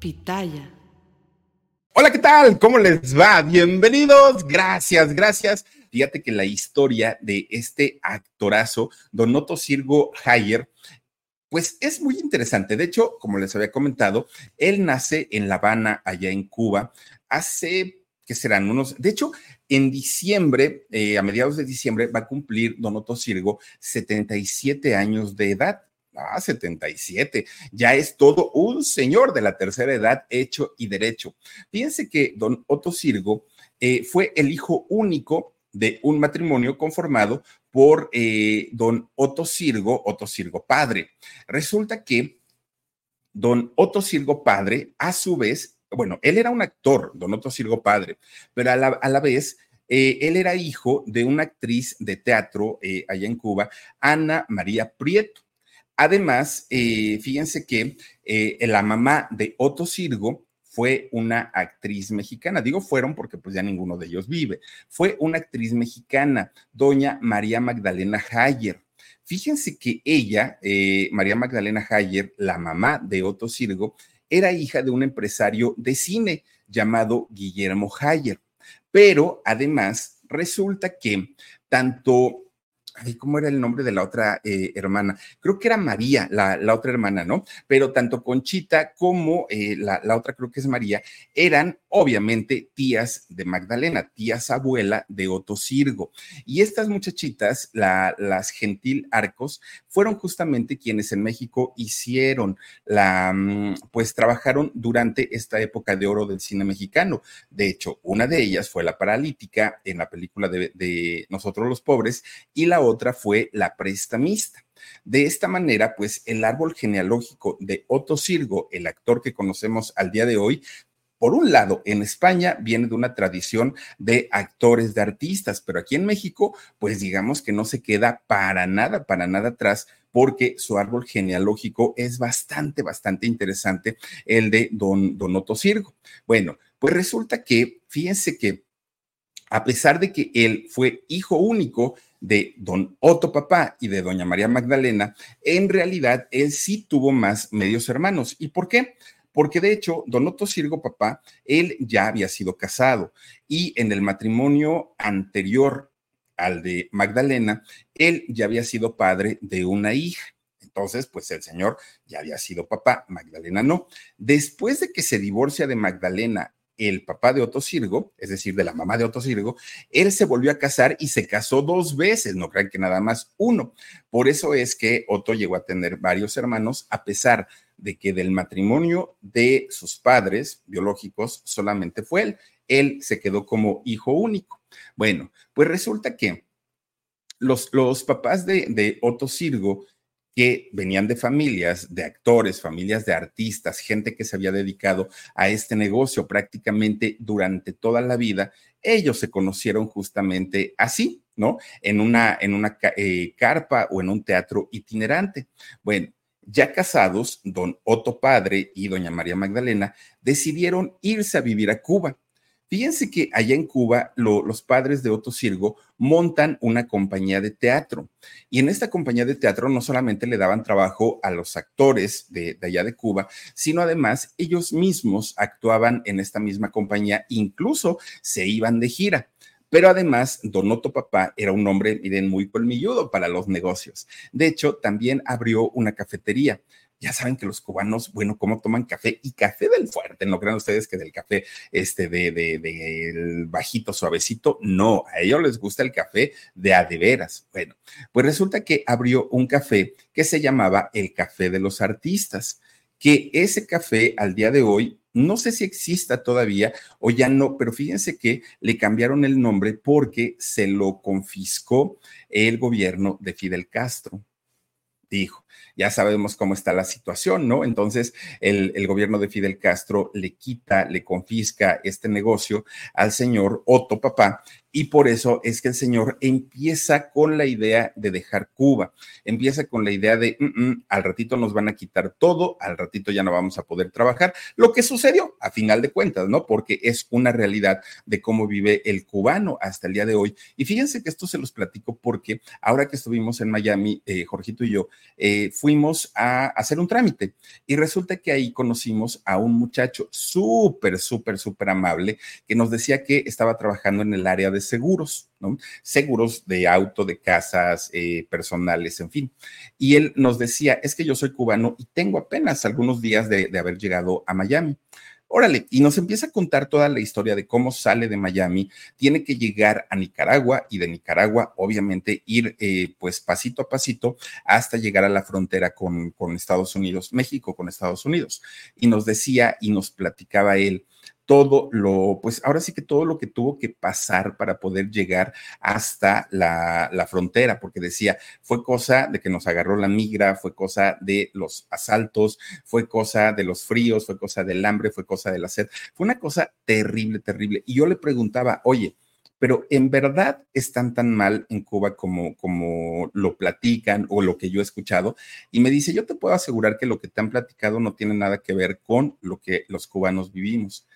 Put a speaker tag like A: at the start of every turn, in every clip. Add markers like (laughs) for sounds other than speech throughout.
A: Pitaya.
B: Hola, ¿qué tal? ¿Cómo les va? Bienvenidos. Gracias, gracias. Fíjate que la historia de este actorazo, Don Otto Sirgo Hayer, pues es muy interesante. De hecho, como les había comentado, él nace en La Habana, allá en Cuba, hace, ¿qué serán? Unos, de hecho, en diciembre, eh, a mediados de diciembre, va a cumplir Don Otto Sirgo 77 años de edad. Ah, 77. Ya es todo un señor de la tercera edad hecho y derecho. Fíjense que don Otto Sirgo eh, fue el hijo único de un matrimonio conformado por eh, don Otto Sirgo, Otto Sirgo padre. Resulta que don Otto Sirgo padre, a su vez, bueno, él era un actor, don Otto Sirgo padre, pero a la, vez eh, él era hijo de una actriz de teatro allá en Cuba, Ana María Prieto. Además, fíjense que la mamá de Otto Sirgo fue una actriz mexicana. Digo fueron porque pues ya ninguno de ellos vive. Fue una actriz mexicana, doña María Magdalena Hayer. Fíjense que ella, eh, María Magdalena Hayer, la mamá de Otto Sirgo, era hija de un empresario de cine llamado Guillermo Hayer. Pero además resulta que tanto ¿cómo era el nombre de la otra eh, hermana? Creo que era María, la, otra hermana, ¿no? Pero tanto Conchita como eh, la, otra, creo que es María, eran obviamente tías de Magdalena, tías abuela de Otto Sirgo. Y estas muchachitas, las Gentil Arcos, fueron justamente quienes en México hicieron la, mm, pues trabajaron durante esta época de oro del cine mexicano. De hecho, una de ellas fue la paralítica en la película de, de Nosotros los Pobres y la otra fue la prestamista. De esta manera, pues el árbol genealógico de Otto Sirgo, el actor que conocemos al día de hoy, por un lado, en España viene de una tradición de actores, de artistas, pero aquí en México, pues digamos que no se queda para nada, para nada atrás, porque su árbol genealógico es bastante, bastante interesante, el de don, don Otto Sirgo. Bueno, pues resulta que, fíjense que a pesar de que él fue hijo único, de don Otto Papá y de doña María Magdalena, en realidad él sí tuvo más medios hermanos. ¿Y por qué? Porque de hecho, don Otto Sirgo Papá, él ya había sido casado y en el matrimonio anterior al de Magdalena, él ya había sido padre de una hija. Entonces, pues el señor ya había sido papá, Magdalena no. Después de que se divorcia de Magdalena el papá de Otto Sirgo, es decir, de la mamá de Otto Sirgo, él se volvió a casar y se casó dos veces, no crean que nada más uno. Por eso es que Otto llegó a tener varios hermanos, a pesar de que del matrimonio de sus padres biológicos solamente fue él. Él se quedó como hijo único. Bueno, pues resulta que los, los papás de, de Otto Sirgo que venían de familias de actores, familias de artistas, gente que se había dedicado a este negocio prácticamente durante toda la vida, ellos se conocieron justamente así, ¿no? En una, en una eh, carpa o en un teatro itinerante. Bueno, ya casados, don Otto Padre y doña María Magdalena decidieron irse a vivir a Cuba. Fíjense que allá en Cuba los padres de Otto Sirgo montan una compañía de teatro y en esta compañía de teatro no solamente le daban trabajo a los actores de, allá de Cuba, sino además ellos mismos actuaban en esta misma compañía, incluso se iban de gira. Pero además, Don Otto Papá era un hombre, miren, muy colmilludo para los negocios. De hecho, también abrió una cafetería ya saben que los cubanos, bueno, cómo toman café y café del fuerte, no crean ustedes que del café este de, de, bajito, suavecito, no, a ellos les gusta el café de a de veras. Bueno, pues resulta que abrió un café que se llamaba el Café de los Artistas, que ese café al día de hoy no sé si exista todavía o ya no, pero fíjense que le cambiaron el nombre porque se lo confiscó el gobierno de Fidel Castro dijo. Ya sabemos cómo está la situación, ¿no? Entonces, el, gobierno de Fidel Castro le quita, le confisca este negocio al señor Otto Papá y por eso es que el señor empieza con la idea de dejar Cuba, empieza con la idea de, mm, mm, al ratito nos van a quitar todo, al ratito ya no vamos a poder trabajar, lo que sucedió a final de cuentas, ¿no? Porque es una realidad de cómo vive el cubano hasta el día de hoy. Y fíjense que esto se los platico porque ahora que estuvimos en Miami, eh, Jorgito y yo, eh, fuimos a hacer un trámite y resulta que ahí conocimos a un muchacho súper, súper, súper amable que nos decía que estaba trabajando en el área de seguros, ¿no? Seguros de auto, de casas, eh, personales, en fin. Y él nos decía, es que yo soy cubano y tengo apenas algunos días de haber llegado a Miami. Órale, y nos empieza a contar toda la historia de cómo sale de Miami, tiene que llegar a Nicaragua y de Nicaragua, obviamente, ir eh, pues pasito a pasito hasta llegar a la frontera con, con Estados Unidos, México con Estados Unidos. Y nos decía y nos platicaba él todo lo, pues ahora sí que todo lo que tuvo que pasar para poder llegar hasta la, la, frontera, porque decía, fue cosa de que nos agarró la migra, fue cosa de los asaltos, fue cosa de los fríos, fue cosa del hambre, fue cosa de la sed, fue una cosa terrible, terrible. Y yo le preguntaba, oye, pero en verdad están tan mal en Cuba como, como lo platican o lo que yo he escuchado. Y me dice, yo te puedo asegurar que lo que te han platicado no tiene nada que ver con lo que los cubanos vivimos.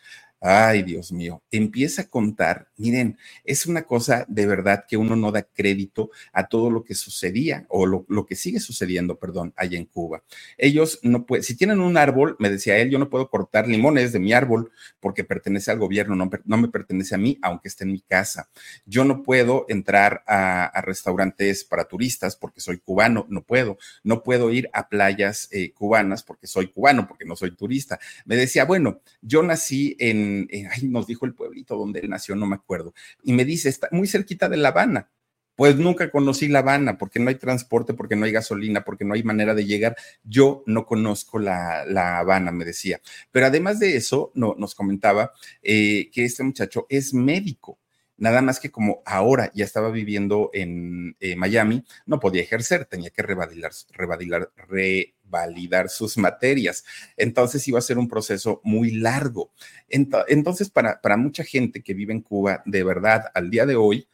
B: Ay, Dios mío, empieza a contar. Miren, es una cosa de verdad que uno no da crédito a todo lo que sucedía o lo, que sigue sucediendo, perdón, allá en Cuba. Ellos no pueden, si tienen un árbol, me decía él, yo no puedo cortar limones de mi árbol porque pertenece al gobierno, no, me pertenece a mí, aunque esté en mi casa. Yo no puedo entrar a, restaurantes para turistas porque soy cubano, no puedo. No puedo ir a playas eh, cubanas porque soy cubano, porque no soy turista. Me decía, bueno, yo nací en nos dijo el pueblito donde él nació, no me acuerdo, y me dice, está muy cerquita de La Habana. Pues nunca conocí La Habana porque no hay transporte, porque no hay gasolina, porque no hay manera de llegar. Yo no conozco La, la Habana, me decía. Pero además de eso, no, nos comentaba eh, que este muchacho es médico. Nada más que como ahora ya estaba viviendo en eh, Miami, no podía ejercer, tenía que revalidar, revalidar, revalidar sus materias. Entonces iba a ser un proceso muy largo. Entonces, para, para mucha gente que vive en Cuba, de verdad, al día de hoy,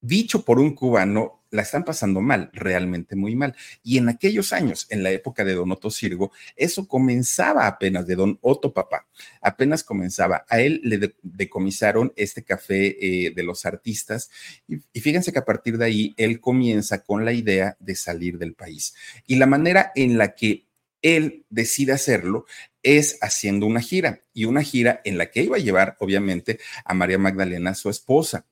B: dicho por un cubano, la están pasando mal, realmente muy mal. Y en aquellos años, en la época de Don Otto Sirgo, eso comenzaba apenas de Don Otto Papá, apenas comenzaba. A él le decomisaron este café eh, de los artistas y, y fíjense que a partir de ahí él comienza con la idea de salir del país. Y la manera en la que él decide hacerlo es haciendo una gira y una gira en la que iba a llevar, obviamente, a María Magdalena, su esposa.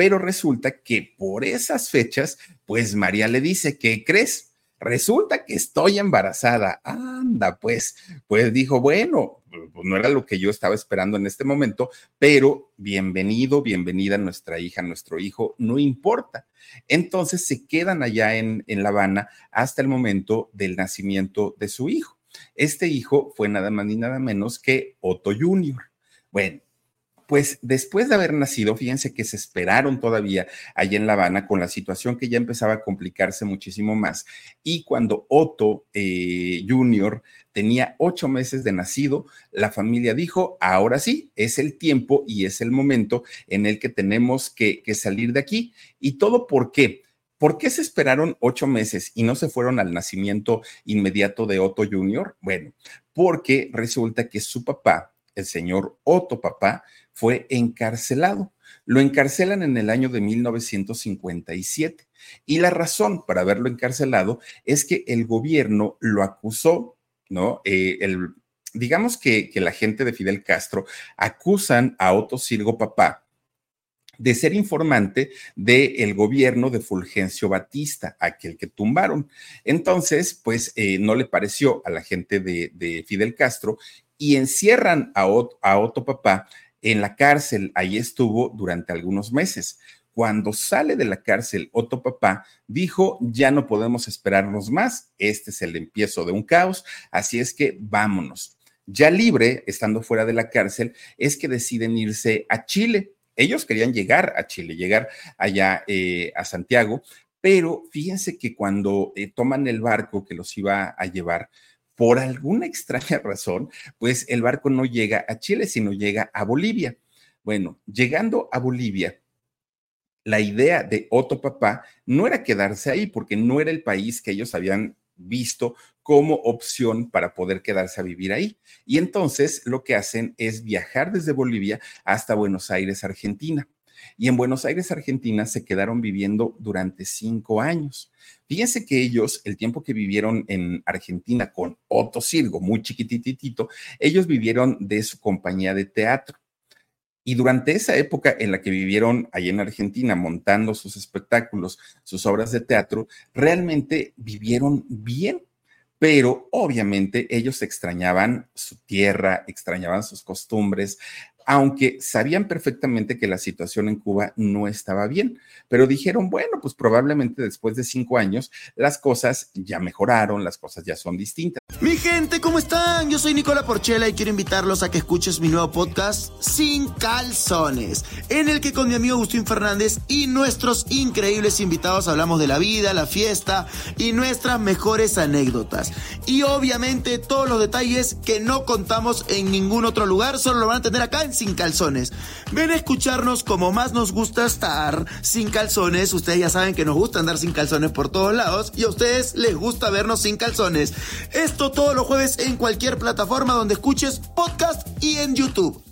B: Pero resulta que por esas fechas, pues María le dice, ¿qué crees? Resulta que estoy embarazada. Anda, pues, pues dijo, bueno, pues no era lo que yo estaba esperando en este momento, pero bienvenido, bienvenida nuestra hija, nuestro hijo, no importa. Entonces se quedan allá en, en La Habana hasta el momento del nacimiento de su hijo. Este hijo fue nada más ni nada menos que Otto Junior. Bueno, pues después de haber nacido, fíjense que se esperaron todavía allá en La Habana con la situación que ya empezaba a complicarse muchísimo más. Y cuando Otto eh, Junior tenía ocho meses de nacido, la familia dijo, ahora sí, es el tiempo y es el momento en el que tenemos que, que salir de aquí. ¿Y todo por qué? ¿Por qué se esperaron ocho meses y no se fueron al nacimiento inmediato de Otto Junior? Bueno, porque resulta que su papá, el señor Otto Papá, fue encarcelado. Lo encarcelan en el año de 1957 y la razón para haberlo encarcelado es que el gobierno lo acusó, ¿no? Eh, el, digamos que, que, la gente de Fidel Castro acusan a Otto Sirgo Papá de ser informante del gobierno de Fulgencio Batista, aquel que tumbaron. Entonces, pues eh, no le pareció a la gente de, de Fidel Castro y encierran a, a Otto Papá en la cárcel. Ahí estuvo durante algunos meses. Cuando sale de la cárcel, Otto Papá dijo, ya no podemos esperarnos más, este es el empiezo de un caos, así es que vámonos. Ya libre, estando fuera de la cárcel, es que deciden irse a Chile. Ellos querían llegar a Chile, llegar allá eh, a Santiago, pero fíjense que cuando eh, toman el barco que los iba a llevar, por alguna (laughs) extraña razón, pues el barco no llega a Chile, sino llega a Bolivia. Bueno, llegando a Bolivia, la idea de Otto Papá no era quedarse ahí, porque no era el país que ellos habían visto como opción para poder quedarse a vivir ahí. Y entonces lo que hacen es viajar desde Bolivia hasta Buenos Aires, Argentina. Y en Buenos Aires, Argentina, se quedaron viviendo durante cinco años. Fíjense que ellos, el tiempo que vivieron en Argentina con Otto Sirgo, muy chiquititito, ellos vivieron de su compañía de teatro. Y durante esa época en la que vivieron ahí en Argentina montando sus espectáculos, sus obras de teatro, realmente vivieron bien pero obviamente ellos extrañaban su tierra, extrañaban sus costumbres, aunque sabían perfectamente que la situación en Cuba no estaba bien, pero dijeron, bueno, pues probablemente después de cinco años las cosas ya mejoraron, las cosas ya son distintas.
A: Mi gente, ¿cómo están? Yo soy Nicola Porchela y quiero invitarlos a que escuches mi nuevo podcast Sin Calzones, en el que con mi amigo Agustín Fernández y nuestros increíbles invitados hablamos de la vida, la fiesta y nuestras mejores anécdotas. Y obviamente todos los detalles que no contamos en ningún otro lugar, solo lo van a tener acá Sin Calzones. Ven a escucharnos como más nos gusta estar sin calzones. Ustedes ya saben que nos gusta andar sin calzones por todos lados y a ustedes les gusta vernos sin calzones. Esto todos los jueves en cualquier plataforma donde escuches podcast y en YouTube.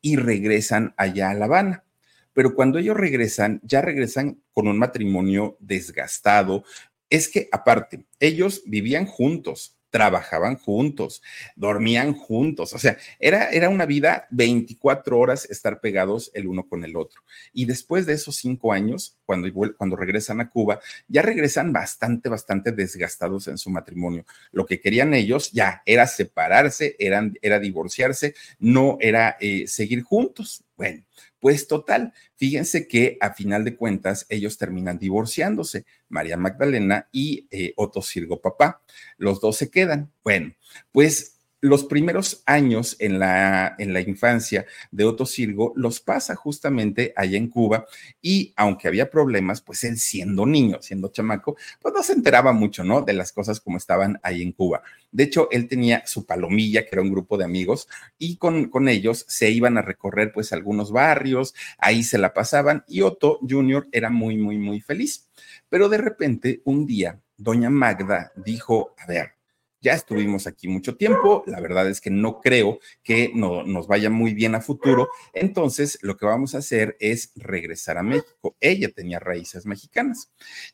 B: Y regresan allá a La Habana. Pero cuando ellos regresan, ya regresan con un matrimonio desgastado. Es que aparte, ellos vivían juntos, trabajaban juntos, dormían juntos, o sea, era, era una vida 24 horas estar pegados el uno con el otro. Y después de esos cinco años, cuando, cuando regresan a Cuba, ya regresan bastante, bastante desgastados en su matrimonio. Lo que querían ellos ya era separarse, eran, era divorciarse, no era eh, seguir juntos. Bueno, pues total, fíjense que a final de cuentas ellos terminan divorciándose, María Magdalena y eh, Otto Sirgo Papá. Los dos se quedan. Bueno, pues los primeros años en la, en la infancia de Otto Sirgo los pasa justamente allá en Cuba y aunque había problemas, pues él siendo niño, siendo chamaco, pues no se enteraba mucho, ¿no? De las cosas como estaban ahí en Cuba. De hecho, él tenía su palomilla, que era un grupo de amigos, y con, con ellos se iban a recorrer pues algunos barrios, ahí se la pasaban y Otto Jr. era muy, muy, muy feliz. Pero de repente, un día, doña Magda dijo, a ver, ya estuvimos aquí mucho tiempo, la verdad es que no creo que no, nos vaya muy bien a futuro, entonces lo que vamos a hacer es regresar a México. Ella tenía raíces mexicanas.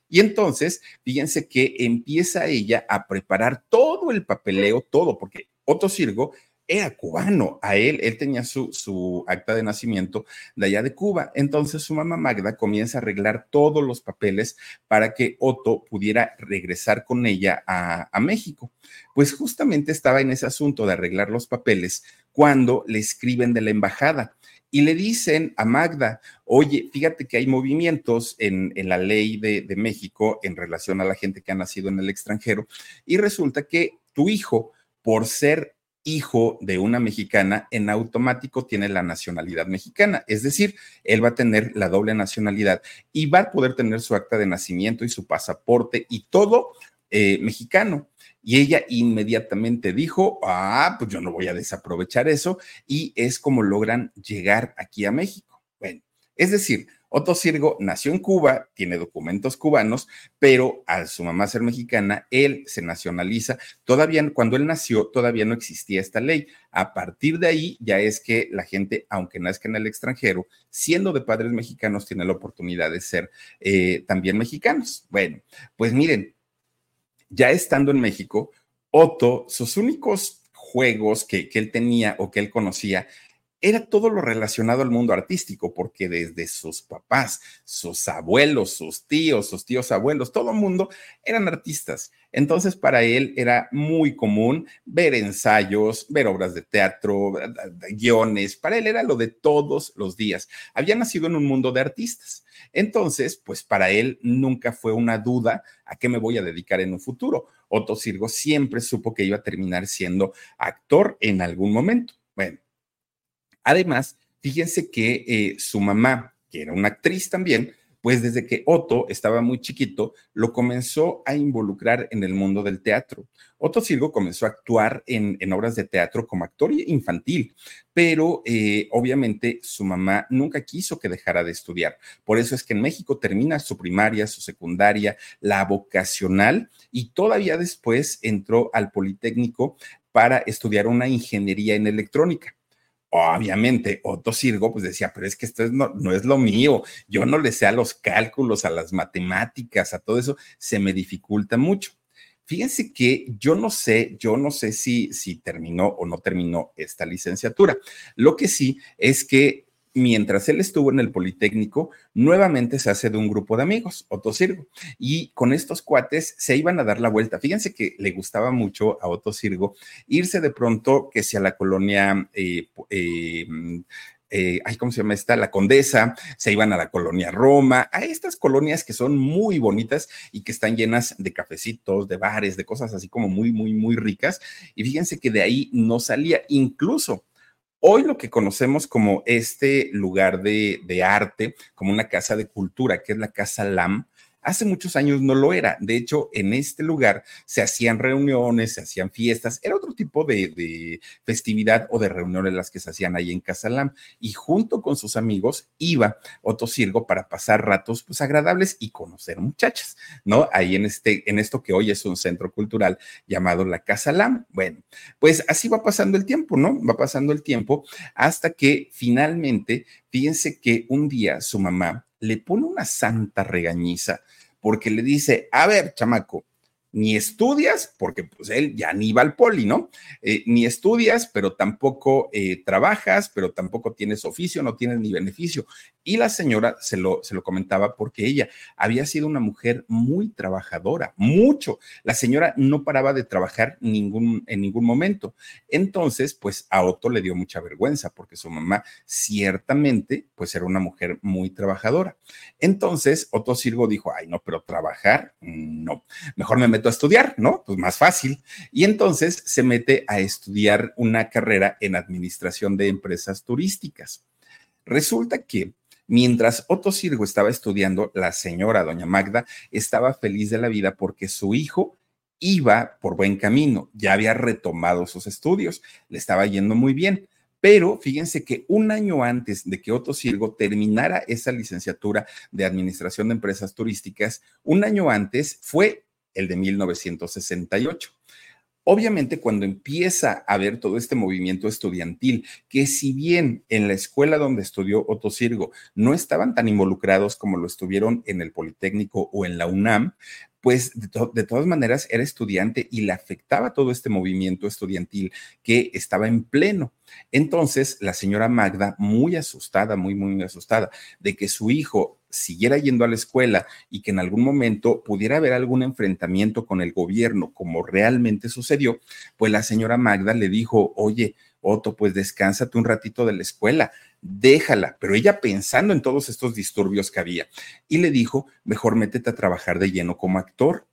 B: Y entonces, fíjense que empieza ella a preparar todo el papeleo, todo, porque Otto Sirgo era cubano. A él, él tenía su, su acta de nacimiento de allá de Cuba. Entonces su mamá Magda comienza a arreglar todos los papeles para que Otto pudiera regresar con ella a, a México. Pues justamente estaba en ese asunto de arreglar los papeles cuando le escriben de la embajada y le dicen a Magda, oye, fíjate que hay movimientos en, en la ley de, de, México en relación a la gente que ha nacido en el extranjero y resulta que tu hijo, por ser hijo de una mexicana, en automático tiene la nacionalidad mexicana. Es decir, él va a tener la doble nacionalidad y va a poder tener su acta de nacimiento y su pasaporte y todo eh, mexicano. Y ella inmediatamente dijo, ah, pues yo no voy a desaprovechar eso. Y es como logran llegar aquí a México. Bueno, es decir, Otto Sirgo nació en Cuba, tiene documentos cubanos, pero al su mamá ser mexicana, él se nacionaliza. Todavía, cuando él nació, todavía no existía esta ley. A partir de ahí, ya es que la gente, aunque nazca en el extranjero, siendo de padres mexicanos, tiene la oportunidad de ser eh, también mexicanos. Bueno, pues miren, ya estando en México, Otto, sus únicos juegos que, que él tenía o que él conocía era todo lo relacionado al mundo artístico, porque desde sus papás, sus abuelos, sus tíos, sus tíos abuelos, todo el mundo eran artistas. Entonces, para él era muy común ver ensayos, ver obras de teatro, guiones. Para él era lo de todos los días. Había nacido en un mundo de artistas. Entonces, pues para él nunca fue una duda a qué me voy a dedicar en un futuro. Otto Sirgo siempre supo que iba a terminar siendo actor en algún momento. Bueno, Además, fíjense que eh, su mamá, que era una actriz también, pues desde que Otto estaba muy chiquito, lo comenzó a involucrar en el mundo del teatro. Otto Sirgo comenzó a actuar en, obras de teatro como actor infantil, pero eh, obviamente su mamá nunca quiso que dejara de estudiar. Por eso es que en México termina su primaria, su secundaria, la vocacional y todavía después entró al Politécnico para estudiar una ingeniería en electrónica Obviamente, Otto Sirgo pues decía, pero es que esto no, no, es lo mío, yo no le sé a los cálculos, a las matemáticas, a todo eso, se me dificulta mucho. Fíjense que yo no sé, yo no sé si, si terminó o no terminó esta licenciatura. Lo que sí es que mientras él estuvo en el Politécnico, nuevamente se hace de un grupo de amigos, Otto Sirgo, y con estos cuates se iban a dar la vuelta. Fíjense que le gustaba mucho a Otto Sirgo irse de pronto que sea la colonia eh, eh, eh, ¿cómo se llama esta? La Condesa, se iban a la colonia Roma, a estas colonias que son muy bonitas y que están llenas de cafecitos, de bares, de cosas así como muy, muy, muy ricas. Y fíjense que de ahí no salía, incluso Hoy lo que conocemos como este lugar de, arte, como una casa de cultura, que es la Casa LAM, Hace muchos años no lo era. De hecho, en este lugar se hacían reuniones, se hacían fiestas, era otro tipo de, festividad o de reuniones las que se hacían ahí en Casalam. Y junto con sus amigos iba Otto Sirgo para pasar ratos pues agradables y conocer muchachas, ¿no? Ahí en, este, en esto que hoy es un centro cultural llamado la Casalam. Bueno, pues así va pasando el tiempo, ¿no? Va pasando el tiempo hasta que finalmente, fíjense que un día su mamá le pone una santa regañiza porque le dice, a ver, chamaco, ni estudias, porque pues él ya ni va al poli, ¿no? Eh, ni estudias, pero tampoco eh, trabajas, pero tampoco tienes oficio, no tienes ni beneficio. Y la señora se lo, se lo comentaba porque ella había sido una mujer muy trabajadora, mucho. La señora no paraba de trabajar ningún, en ningún momento. Entonces, pues a Otto le dio mucha vergüenza porque su mamá ciertamente, pues era una mujer muy trabajadora. Entonces, Otto Sirgo dijo, ay, no, pero trabajar, no, mejor me meto a estudiar, ¿no? Pues más fácil. Y entonces se mete a estudiar una carrera en administración de empresas turísticas. Resulta que mientras Otto Sirgo estaba estudiando, la señora doña Magda estaba feliz de la vida porque su hijo iba por buen camino, ya había retomado sus estudios, le estaba yendo muy bien. Pero fíjense que un año antes de que Otto Sirgo terminara esa licenciatura de Administración de Empresas Turísticas, un año antes fue el de 1968. Obviamente, cuando empieza a ver todo este movimiento estudiantil, que si bien en la escuela donde estudió Otto Sirgo no estaban tan involucrados como lo estuvieron en el Politécnico o en la UNAM, pues de, de, todas maneras era estudiante y le afectaba todo este movimiento estudiantil que estaba en pleno. Entonces, la señora Magda, muy asustada, muy, muy asustada de que su hijo siguiera yendo a la escuela y que en algún momento pudiera haber algún enfrentamiento con el gobierno, como realmente sucedió, pues la señora Magda le dijo, oye, Otto, pues descánsate un ratito de la escuela, déjala, pero ella pensando en todos estos disturbios que había, y le dijo, mejor métete a trabajar de lleno como actor.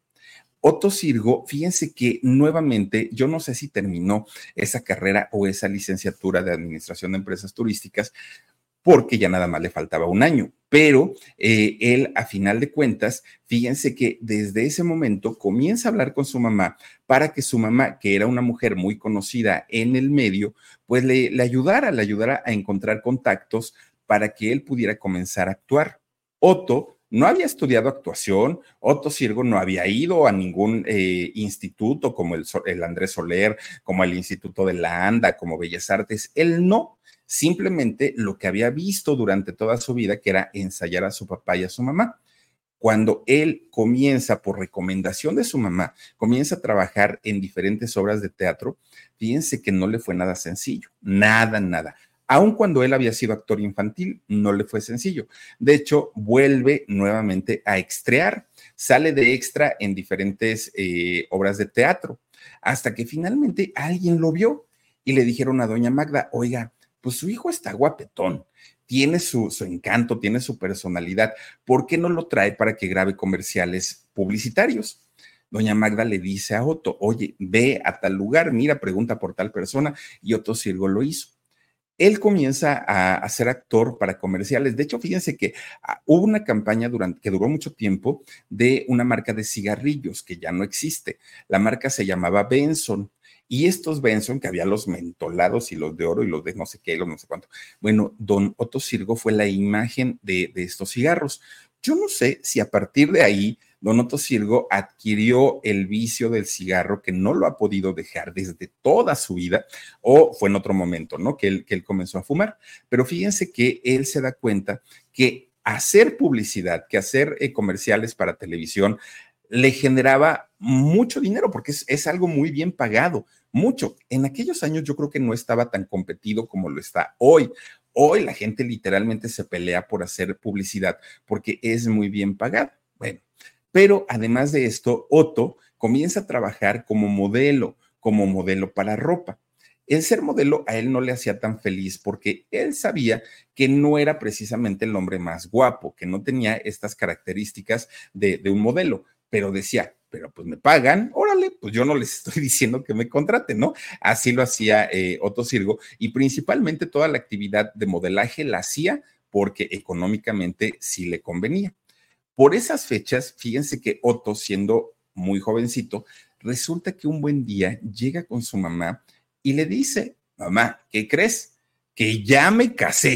B: Otto Sirgo, fíjense que nuevamente, yo no sé si terminó esa carrera o esa licenciatura de Administración de Empresas Turísticas, porque ya nada más le faltaba un año. Pero eh, él, a final de cuentas, fíjense que desde ese momento comienza a hablar con su mamá para que su mamá, que era una mujer muy conocida en el medio, pues le, ayudara, le ayudara a encontrar contactos para que él pudiera comenzar a actuar. Otto no había estudiado actuación, Otto Sirgo no había ido a ningún eh, instituto como el, el, Andrés Soler, como el Instituto de la ANDA, como Bellas Artes, él no, simplemente lo que había visto durante toda su vida, que era ensayar a su papá y a su mamá. Cuando él comienza, por recomendación de su mamá, comienza a trabajar en diferentes obras de teatro, fíjense que no le fue nada sencillo, nada, nada. Aun cuando él había sido actor infantil, no le fue sencillo. De hecho, vuelve nuevamente a extrear, sale de extra en diferentes eh, obras de teatro, hasta que finalmente alguien lo vio y le dijeron a doña Magda, oiga, pues su hijo está guapetón, tiene su, encanto, tiene su personalidad, ¿por qué no lo trae para que grabe comerciales publicitarios? Doña Magda le dice a Otto, oye, ve a tal lugar, mira, pregunta por tal persona, y Otto Sirgo lo hizo. Él comienza a, ser actor para comerciales. De hecho, fíjense que uh, hubo una campaña que duró mucho tiempo de una marca de cigarrillos que ya no existe. La marca se llamaba Benson y estos Benson, que había los mentolados y los de oro y los de no sé qué, los no sé cuánto. Bueno, don Otto Sirgo fue la imagen de, estos cigarros. Yo no sé si a partir de ahí don Otto Sirgo adquirió el vicio del cigarro que no lo ha podido dejar desde toda su vida, o fue en otro momento, ¿no? Que él, que él comenzó a fumar. Pero fíjense que él se da cuenta que hacer publicidad, que hacer eh, comerciales para televisión, le generaba mucho dinero porque es, es, algo muy bien pagado, mucho. En aquellos años yo creo que no estaba tan competido como lo está hoy. Hoy la gente literalmente se pelea por hacer publicidad porque es muy bien pagado. Bueno, pero además de esto, Otto comienza a trabajar como modelo, como modelo para ropa. El ser modelo a él no le hacía tan feliz porque él sabía que no era precisamente el hombre más guapo, que no tenía estas características de, de un modelo, pero decía, pero pues me pagan, órale, pues yo no les estoy (laughs) diciendo que me contraten, ¿no? Así lo hacía eh, Otto Sirgo y principalmente toda la actividad de modelaje la hacía porque económicamente sí le convenía. Por esas fechas, fíjense que Otto, siendo muy jovencito, resulta que un buen día llega con su mamá y le dice, mamá, ¿qué crees? Que ya me casé.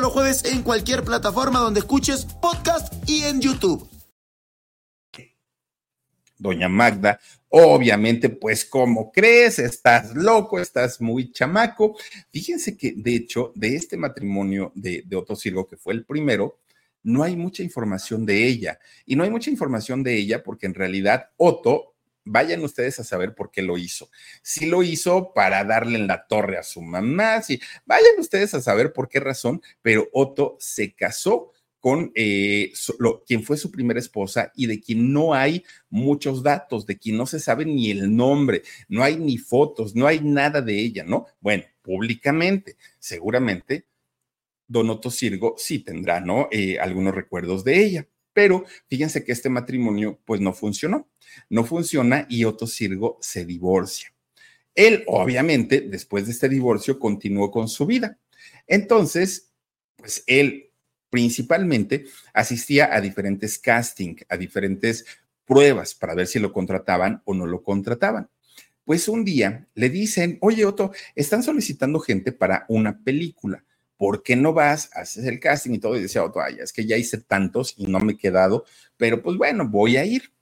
A: los jueves en cualquier plataforma donde escuches podcast y en YouTube.
B: Doña Magda, obviamente, pues, ¿cómo crees? Estás loco, estás muy chamaco. Fíjense que, de hecho, de este matrimonio de, de Otto Sirgo, que fue el primero, no hay mucha información de ella. Y no hay mucha información de ella porque en realidad Otto vayan ustedes a saber por qué lo hizo. Si lo hizo para darle en la torre a su mamá, si vayan ustedes a saber por qué razón, pero Otto se casó con eh, quien fue su primera esposa y de quien no hay muchos datos, de quien no se sabe ni el nombre, no hay ni fotos, no hay nada de ella, ¿no? Bueno, públicamente, seguramente Don Otto Sirgo sí tendrá, ¿no? Eh, algunos recuerdos de ella. Pero fíjense que este matrimonio pues no funcionó, no funciona y Otto Sirgo se divorcia. Él obviamente después de este divorcio continuó con su vida. Entonces, pues él principalmente asistía a diferentes castings, a diferentes pruebas para ver si lo contrataban o no lo contrataban. Pues un día le dicen, oye Otto, están solicitando gente para una película. ¿Por qué no vas? Haces el casting y todo. Y decía otro, es que ya hice tantos y no me he quedado, pero pues bueno, voy a ir.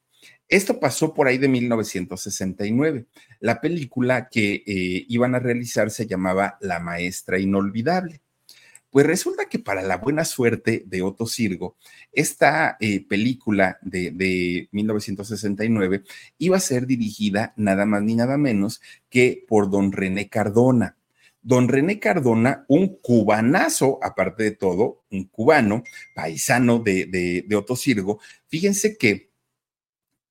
B: Esto pasó por ahí de 1969. La película que eh, iban a realizar se llamaba La Maestra Inolvidable. Pues resulta que para la buena suerte de Otto Sirgo, esta eh, película de, de 1969 iba a ser dirigida nada más ni nada menos que por don René Cardona don René Cardona, un cubanazo, aparte de todo, un cubano, paisano de, de, Otto Sirgo, fíjense que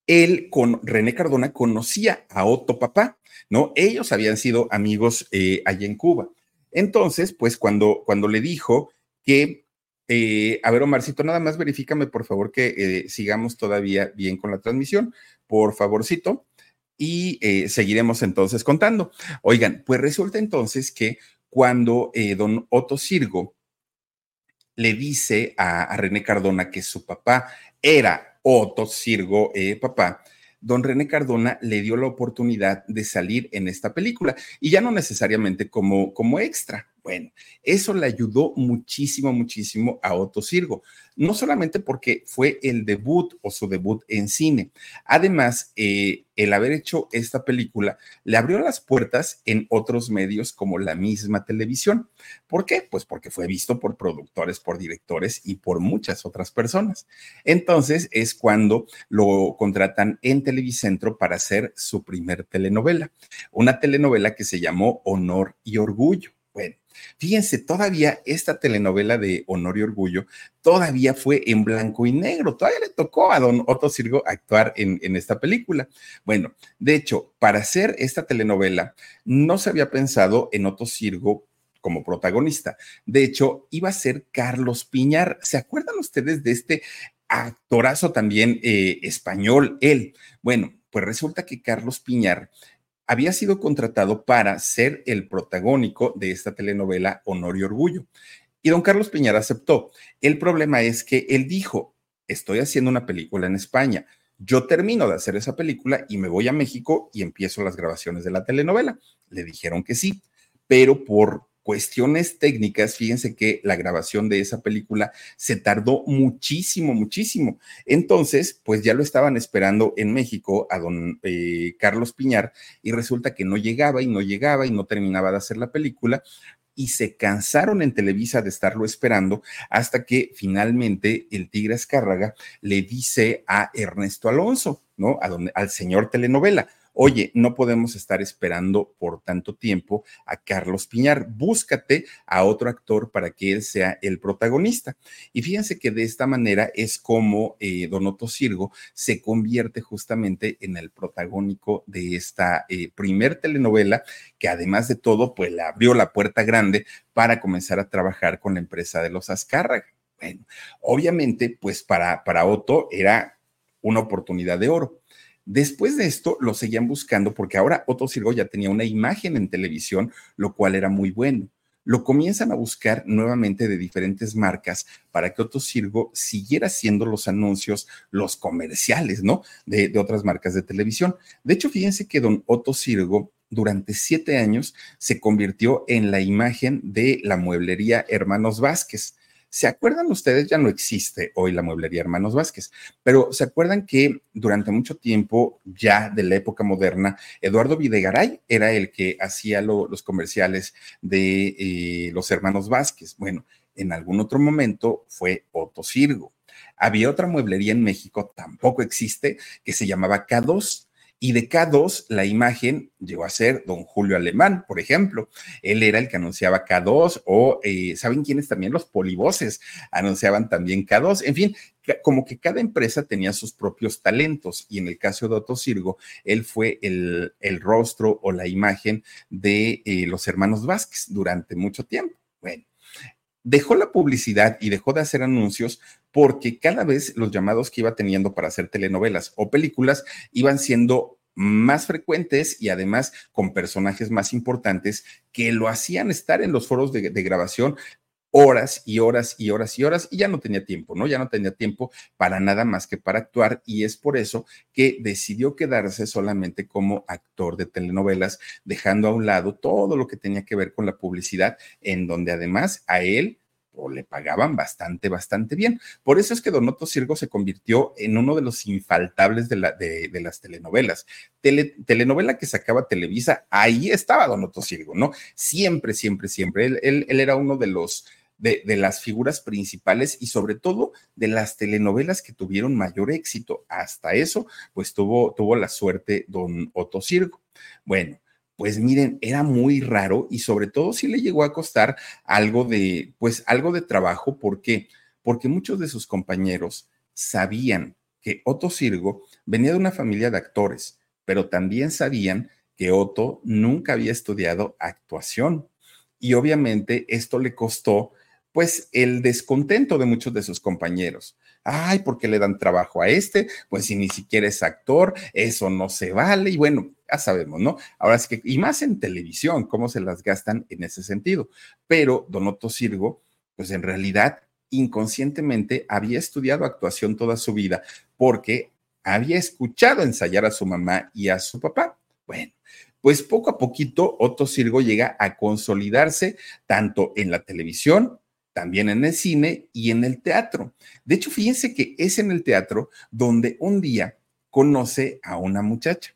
B: él con René Cardona conocía a Otto Papá, ¿no? Ellos habían sido amigos eh, allá en Cuba. Entonces, pues cuando, cuando le dijo que, eh, a ver, Omarcito, nada más verifícame, por favor, que eh, sigamos todavía bien con la transmisión, por favorcito y eh, seguiremos entonces contando. Oigan, pues resulta entonces que cuando eh, don Otto Sirgo le dice a, René Cardona que su papá era Otto Sirgo, eh, papá, don René Cardona le dio la oportunidad de salir en esta película y ya no necesariamente como, como extra. Bueno, eso le ayudó muchísimo, muchísimo a Otto Sirgo no solamente porque fue el debut o su debut en cine, además, eh, el haber hecho esta película le abrió las puertas en otros medios como la misma televisión. ¿Por qué? Pues porque fue visto por productores, por directores y por muchas otras personas. Entonces es cuando lo contratan en Televicentro para hacer su primer telenovela, una telenovela que se llamó Honor y Orgullo. Fíjense, todavía esta telenovela de Honor y Orgullo todavía fue en blanco y negro. Todavía le tocó a don Otto Sirgo actuar en, en esta película. Bueno, de hecho, para hacer esta telenovela no se había pensado en Otto Sirgo como protagonista. De hecho, iba a ser Carlos Piñar. ¿Se acuerdan ustedes de este actorazo también eh, español, él. Bueno, pues resulta que Carlos Piñar había sido contratado para ser el protagónico de esta telenovela Honor y Orgullo. Y don Carlos Piñar aceptó. El problema es que él dijo, estoy haciendo una película en España. Yo termino de hacer esa película y me voy a México y empiezo las grabaciones de la telenovela. Le dijeron que sí, pero por cuestiones técnicas, fíjense que la grabación de esa película se tardó muchísimo, muchísimo. Entonces, pues ya lo estaban esperando en México a don eh, Carlos Piñar y resulta que no llegaba y no llegaba y no terminaba de hacer la película y se cansaron en Televisa de estarlo esperando hasta que finalmente el Tigre Azcárraga le dice a Ernesto Alonso, ¿no? A donde, al señor telenovela oye, no podemos estar esperando por tanto tiempo a Carlos Piñar, búscate a otro actor para que él sea el protagonista. Y fíjense que de esta manera es como eh, Donoto Sirgo se convierte justamente en el protagónico de esta eh, primer telenovela, que además de todo, pues le abrió la puerta grande para comenzar a trabajar con la empresa de los Azcárraga. Bueno, obviamente, pues para, para Otto era una oportunidad de oro. Después de esto, lo seguían buscando porque ahora Otto Sirgo ya tenía una imagen en televisión, lo cual era muy bueno. Lo comienzan a buscar nuevamente de diferentes marcas para que Otto Sirgo siguiera haciendo los anuncios, los comerciales, ¿no? De, de otras marcas de televisión. De hecho, fíjense que don Otto Sirgo durante siete años se convirtió en la imagen de la mueblería Hermanos Vázquez. ¿Se acuerdan ustedes? Ya no existe hoy la mueblería Hermanos Vázquez, pero ¿se acuerdan que durante mucho tiempo, ya de la época moderna, Eduardo Videgaray era el que hacía los comerciales de eh, los Hermanos Vázquez? Bueno, en algún otro momento fue Otto Sirgo. Había otra mueblería en México, tampoco existe, que se llamaba K2 y de K2, la imagen llegó a ser don Julio Alemán, por ejemplo. Él era el que anunciaba K2 o, eh, ¿saben quiénes también? Los polivoces anunciaban también K2. En fin, como que cada empresa tenía sus propios talentos y en el caso de Otto Sirgo, él fue el, rostro o la imagen de eh, los hermanos Vázquez durante mucho tiempo. Bueno, dejó la publicidad y dejó de hacer anuncios porque cada vez los llamados que iba teniendo para hacer telenovelas o películas iban siendo más frecuentes y además con personajes más importantes que lo hacían estar en los foros de, grabación horas y horas y horas y horas y ya no tenía tiempo, ¿no? Ya no tenía tiempo para nada más que para actuar y es por eso que decidió quedarse solamente como actor de telenovelas, dejando a un lado todo lo que tenía que ver con la publicidad, en donde además a él le pagaban bastante, bastante bien. Por eso es que Donoto Sirgo se convirtió en uno de los infaltables de, la, de, las telenovelas. telenovela que sacaba Televisa, ahí estaba Donoto Sirgo, ¿no? Siempre, siempre, siempre. Él, él, era uno de los, de, de, las figuras principales y sobre todo de las telenovelas que tuvieron mayor éxito. Hasta eso, pues tuvo, tuvo la suerte don Otto Sirgo. Bueno, pues miren, era muy raro y sobre todo si le llegó a costar algo de, pues algo de trabajo. ¿Por qué? Porque muchos de sus compañeros sabían que Otto Sirgo venía de una familia de actores, pero también sabían que Otto nunca había estudiado actuación. Y obviamente esto le costó pues el descontento de muchos de sus compañeros. Ay, porque le dan trabajo a este? Pues si ni siquiera es actor, eso no se vale. Y bueno, ya sabemos, ¿no? Ahora es que, y más en televisión, cómo se las gastan en ese sentido. Pero Donoto Sirgo, pues en realidad inconscientemente había estudiado actuación toda su vida porque había escuchado ensayar a su mamá y a su papá. Bueno, pues poco a poquito Otto Sirgo llega a consolidarse tanto en la televisión también en el cine y en el teatro. De hecho, fíjense que es en el teatro donde un día conoce a una muchacha,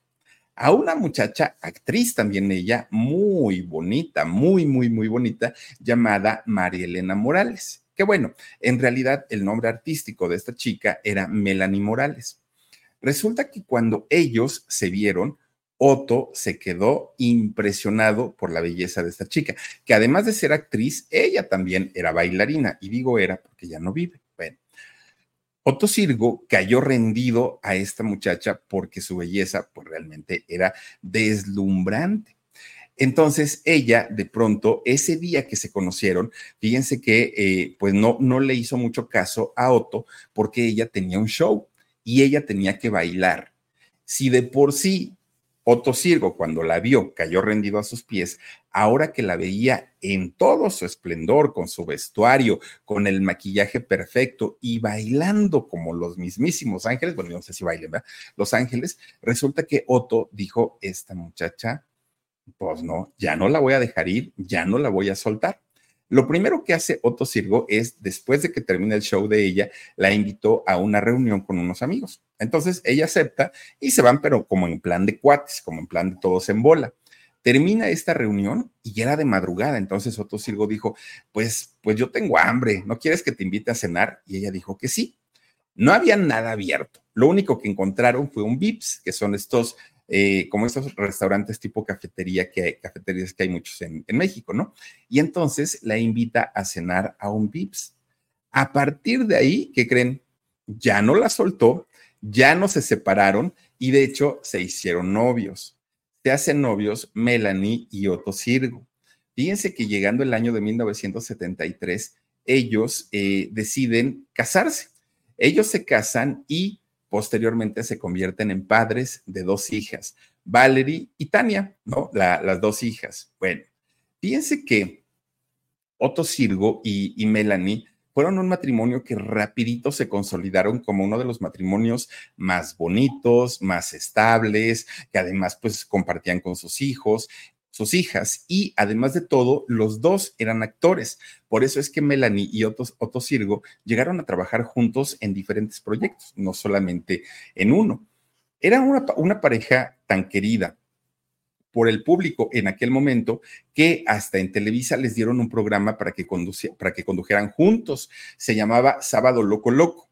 B: a una muchacha actriz también ella, muy bonita, muy, muy, muy bonita, llamada María Elena Morales. Que bueno, en realidad el nombre artístico de esta chica era Melanie Morales. Resulta que cuando ellos se vieron, Otto se quedó impresionado por la belleza de esta chica, que además de ser actriz, ella también era bailarina, y digo era porque ya no vive. Bueno, Otto Sirgo cayó rendido a esta muchacha porque su belleza pues realmente era deslumbrante. Entonces ella de pronto, ese día que se conocieron, fíjense que eh, pues no, no le hizo mucho caso a Otto porque ella tenía un show y ella tenía que bailar. Si de por sí Otto Sirgo, cuando la vio, cayó rendido a sus pies, ahora que la veía en todo su esplendor, con su vestuario, con el maquillaje perfecto y bailando como los mismísimos ángeles, bueno, yo no sé si bailen, ¿verdad? Los ángeles, resulta que Otto dijo, esta muchacha, pues no, ya no la voy a dejar ir, ya no la voy a soltar. Lo primero que hace Otto Sirgo es, después de que termina el show de ella, la invitó a una reunión con unos amigos. Entonces ella acepta y se van, pero como en plan de cuates, como en plan de todos en bola. Termina esta reunión y ya era de madrugada. Entonces Otto Sirgo dijo, pues, pues yo tengo hambre, ¿no quieres que te invite a cenar? Y ella dijo que sí. No había nada abierto. Lo único que encontraron fue un Vips, que son estos eh, como estos restaurantes tipo cafetería que hay, cafeterías que hay muchos en, México, ¿no? Y entonces la invita a cenar a un Vips. A partir de ahí, ¿qué creen? Ya no la soltó, ya no se separaron y de hecho se hicieron novios. Se hacen novios Melanie y Otto Sirgo. Fíjense que llegando el año de 1973, ellos eh, deciden casarse. Ellos se casan y Posteriormente se convierten en padres de dos hijas, Valerie y Tania, ¿no? las dos hijas. Bueno, fíjense que Otto Sirgo y, y Melanie fueron un matrimonio que rapidito se consolidaron como uno de los matrimonios más bonitos, más estables, que además pues compartían con sus hijos sus hijas y además de todo, los dos eran actores. Por eso es que Melanie y Otto, Otto Sirgo llegaron a trabajar juntos en diferentes proyectos, no solamente en uno. Era una, una pareja tan querida por el público en aquel momento que hasta en Televisa les dieron un programa para que, para que condujeran juntos. Se llamaba Sábado Loco Loco.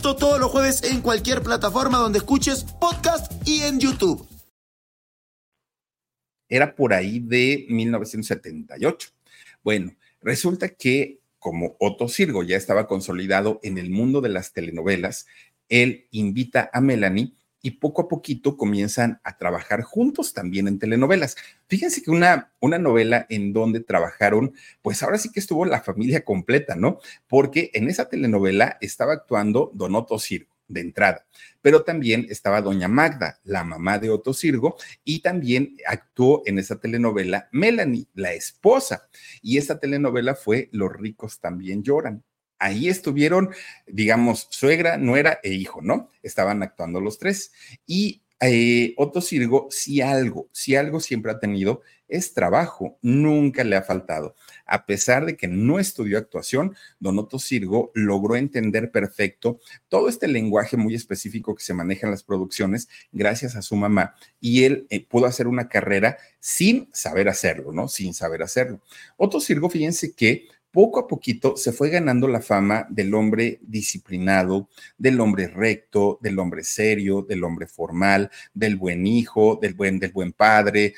A: Esto todos los jueves en cualquier plataforma donde escuches podcast y en YouTube.
B: Era por ahí de 1978. Bueno, resulta que como Otto Sirgo ya estaba consolidado en el mundo de las telenovelas, él invita a Melanie y poco a poquito comienzan a trabajar juntos también en telenovelas. Fíjense que una, una novela en donde trabajaron, pues ahora sí que estuvo la familia completa, ¿no? Porque en esa telenovela estaba actuando Don Otto Sirgo de entrada, pero también estaba Doña Magda, la mamá de Otto Sirgo, y también actuó en esa telenovela Melanie, la esposa, y esa telenovela fue Los ricos también lloran ahí estuvieron, digamos, suegra, nuera e hijo, ¿no? Estaban actuando los tres. Y eh, Otto Sirgo, si algo, si algo siempre ha tenido, es trabajo, nunca le ha faltado. A pesar de que no estudió actuación, don Otto Sirgo logró entender perfecto todo este lenguaje muy específico que se maneja en las producciones gracias a su mamá y él eh, pudo hacer una carrera sin saber hacerlo, ¿no? Sin saber hacerlo. Otto Sirgo, fíjense que poco a poquito se fue ganando la fama del hombre disciplinado, del hombre recto, del hombre serio, del hombre formal, del buen hijo, del buen, del buen padre.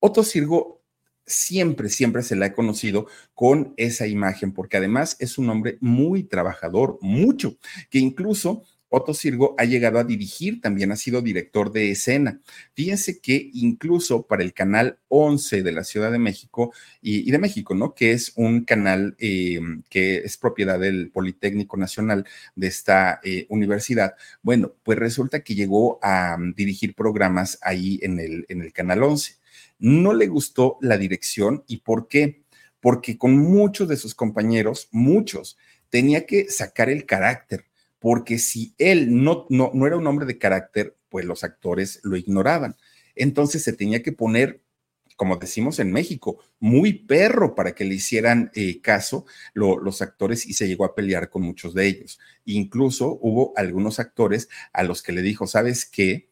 B: Otto Sirgo siempre, siempre se le ha conocido con esa imagen, porque además es un hombre muy trabajador, mucho, que incluso Otto Sirgo ha llegado a dirigir, también ha sido director de escena. Fíjense que incluso para el canal 11 de la Ciudad de México y, de México, ¿no? Que es un canal eh, que es propiedad del Politécnico Nacional de esta eh, universidad. Bueno, pues resulta que llegó a mm, dirigir programas ahí en el, en el canal 11. No le gustó la dirección y ¿por qué? Porque con muchos de sus compañeros, muchos, tenía que sacar el carácter porque si él no, no, no era un hombre de carácter, pues los actores lo ignoraban. Entonces se tenía que poner como decimos en México, muy perro para que le hicieran eh, caso los actores y se llegó a pelear con muchos de ellos. Incluso hubo algunos actores a los que le dijo, ¿sabes qué?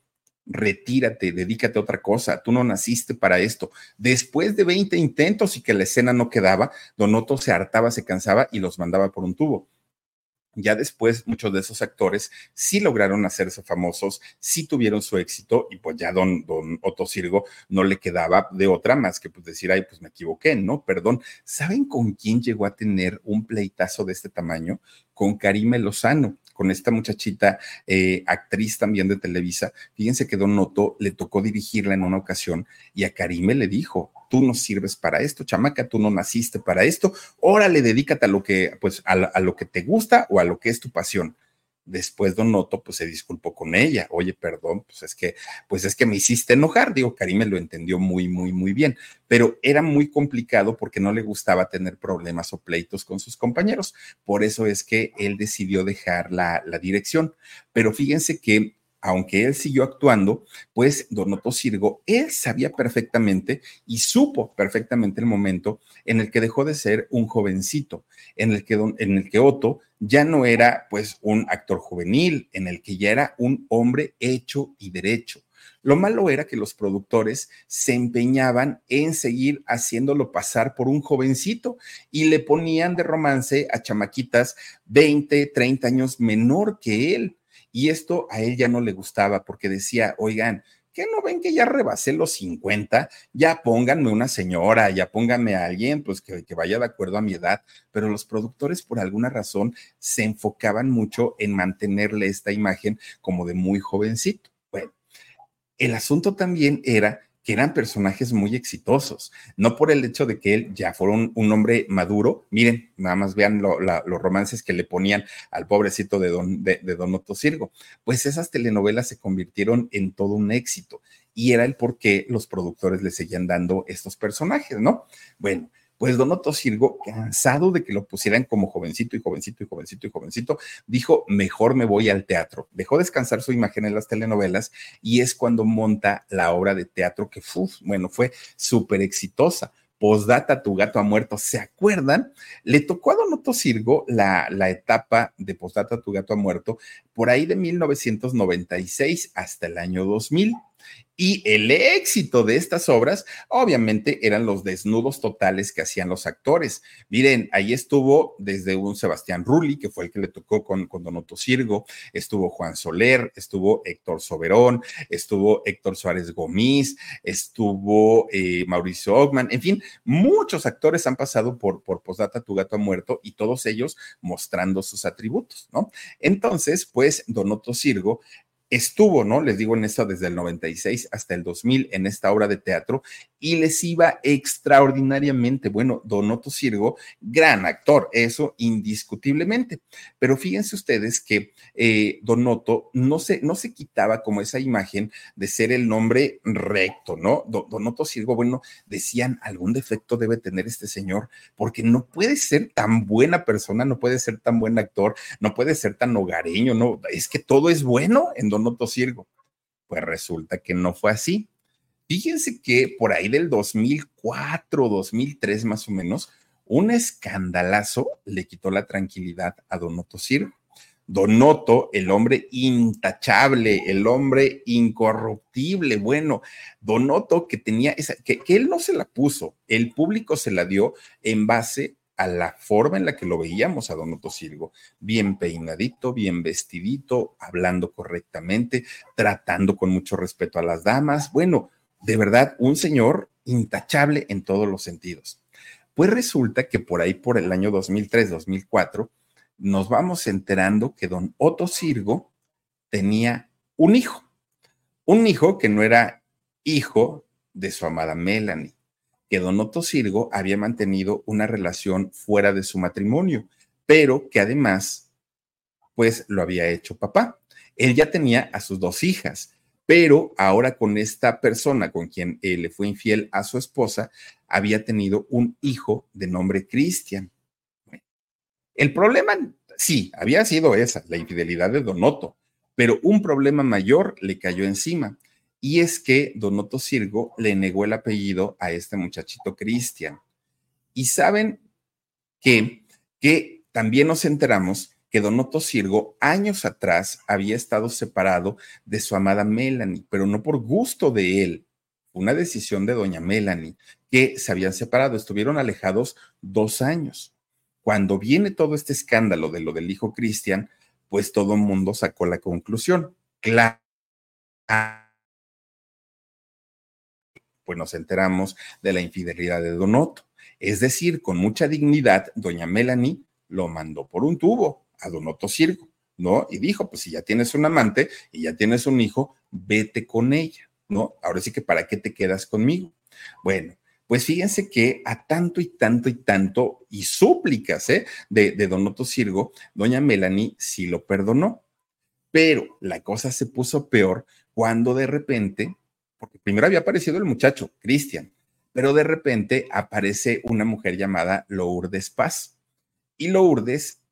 B: retírate, dedícate a otra cosa, tú no naciste para esto. Después de 20 intentos y que la escena no quedaba, Don Otto se hartaba, se cansaba y los mandaba por un tubo. Ya después, muchos de esos actores sí lograron hacerse famosos, sí tuvieron su éxito y pues ya don, don Otto Sirgo no le quedaba de otra más que pues decir, ay, pues me equivoqué, ¿no? Perdón. ¿Saben con quién llegó a tener un pleitazo de este tamaño? Con Karime Lozano con esta muchachita eh, actriz también de Televisa. Fíjense que Don Otto le tocó dirigirla en una ocasión y a Karime le dijo, tú no sirves para esto, chamaca, tú no naciste para esto, órale, dedícate a lo que, pues, a lo que te gusta o a lo que es tu pasión. Después Don Noto pues se disculpó con ella. Oye, perdón, pues es que, pues es que me hiciste enojar. Digo, Karim me lo entendió muy, muy, muy bien. Pero era muy complicado porque no le gustaba tener problemas o pleitos con sus compañeros. Por eso es que él decidió dejar la, la dirección. Pero fíjense que aunque él siguió actuando, pues Donoto Sirgo, él sabía perfectamente y supo perfectamente el momento en el que dejó de ser un jovencito, en el que, en el que Otto ya no era pues un actor juvenil, en el que ya era un hombre hecho y derecho. Lo malo era que los productores se empeñaban en seguir haciéndolo pasar por un jovencito y le ponían de romance a chamaquitas 20, 30 años menor que él. Y esto a él ya no le gustaba porque decía, oigan, ¿qué no ven que ya rebasé los 50? Ya pónganme una señora, ya pónganme a alguien, pues que, que, vaya de acuerdo a mi edad. Pero los productores, por alguna razón, se enfocaban mucho en mantenerle esta imagen como de muy jovencito. Bueno, el asunto también era que eran personajes muy exitosos, no por el hecho de que él ya fuera un, hombre maduro. Miren, nada más vean los romances que le ponían al pobrecito de Don, de, de Don Otto Sirgo. Pues esas telenovelas se convirtieron en todo un éxito y era el por qué los productores le seguían dando estos personajes, ¿no? Bueno, pues Don Otto Sirgo, cansado de que lo pusieran como jovencito y jovencito y jovencito y jovencito, dijo, mejor me voy al teatro. Dejó descansar su imagen en las telenovelas y es cuando monta la obra de teatro que, bueno, fue súper exitosa. Postdata, tu gato ha muerto, ¿se acuerdan? Le tocó a Don Otto Sirgo la, la etapa de Postdata, tu gato ha muerto, por ahí de 1996 hasta el año 2000. Y el éxito de estas obras, obviamente, eran los desnudos totales que hacían los actores. Miren, ahí estuvo desde un Sebastián Rulli, que fue el que le tocó con, con Donoto Sirgo, estuvo Juan Soler, estuvo Héctor Soberón, estuvo Héctor Suárez Gomis, estuvo eh, Mauricio Ogman, en fin, muchos actores han pasado por, por Posdata, Tu Gato ha Muerto, y todos ellos mostrando sus atributos, ¿no? Entonces, pues, Donoto Sirgo estuvo, ¿no? Les digo en esto desde el 96 hasta el 2000 en esta obra de teatro y les iba extraordinariamente. Bueno, Donoto Sirgo, gran actor, eso indiscutiblemente. Pero fíjense ustedes que eh, Donoto no se, no se quitaba como esa imagen de ser el nombre recto, ¿no? Donoto Sirgo, bueno, decían, algún defecto debe tener este señor, porque no puede ser tan buena persona, no puede ser tan buen actor, no puede ser tan hogareño, no, es que todo es bueno en Donoto Sirgo. Pues resulta que no fue así. Fíjense que por ahí del 2004, 2003 más o menos, un escandalazo le quitó la tranquilidad a Donoto Sirgo. Donoto, el hombre intachable, el hombre incorruptible. Bueno, Donoto que tenía esa, que, que, él no se la puso, el público se la dio en base a la forma en la que lo veíamos a Donoto Sirgo, bien peinadito, bien vestidito, hablando correctamente, tratando con mucho respeto a las damas. Bueno, de verdad, un señor intachable en todos los sentidos. Pues resulta que por ahí, por el año 2003-2004, nos vamos enterando que don Otto Sirgo tenía un hijo, un hijo que no era hijo de su amada Melanie, que don Otto Sirgo había mantenido una relación fuera de su matrimonio, pero que además, pues lo había hecho papá. Él ya tenía a sus dos hijas, pero ahora con esta persona con quien él le fue infiel a su esposa, había tenido un hijo de nombre Cristian. El problema, sí, había sido esa, la infidelidad de Donoto, pero un problema mayor le cayó encima, y es que Donoto Sirgo le negó el apellido a este muchachito Cristian. Y saben que, que también nos enteramos que Don Otto Sirgo años atrás había estado separado de su amada Melanie, pero no por gusto de él. Una decisión de doña Melanie, que se habían separado, estuvieron alejados dos años. Cuando viene todo este escándalo de lo del hijo Cristian, pues todo el mundo sacó la conclusión. Claro. Pues nos enteramos de la infidelidad de Don Otto. Es decir, con mucha dignidad, doña Melanie lo mandó por un tubo a Don Otto ¿no? Y dijo, pues si ya tienes un amante y ya tienes un hijo, vete con ella, ¿no? Ahora sí que, ¿para qué te quedas conmigo? Bueno, pues fíjense que a tanto y tanto y tanto, y súplicas ¿eh? de, de Don Otto Sirgo, doña Melanie sí lo perdonó. Pero la cosa se puso peor cuando de repente, porque primero había aparecido el muchacho, Cristian, pero de repente aparece una mujer llamada Lourdes Paz. Y Lourdes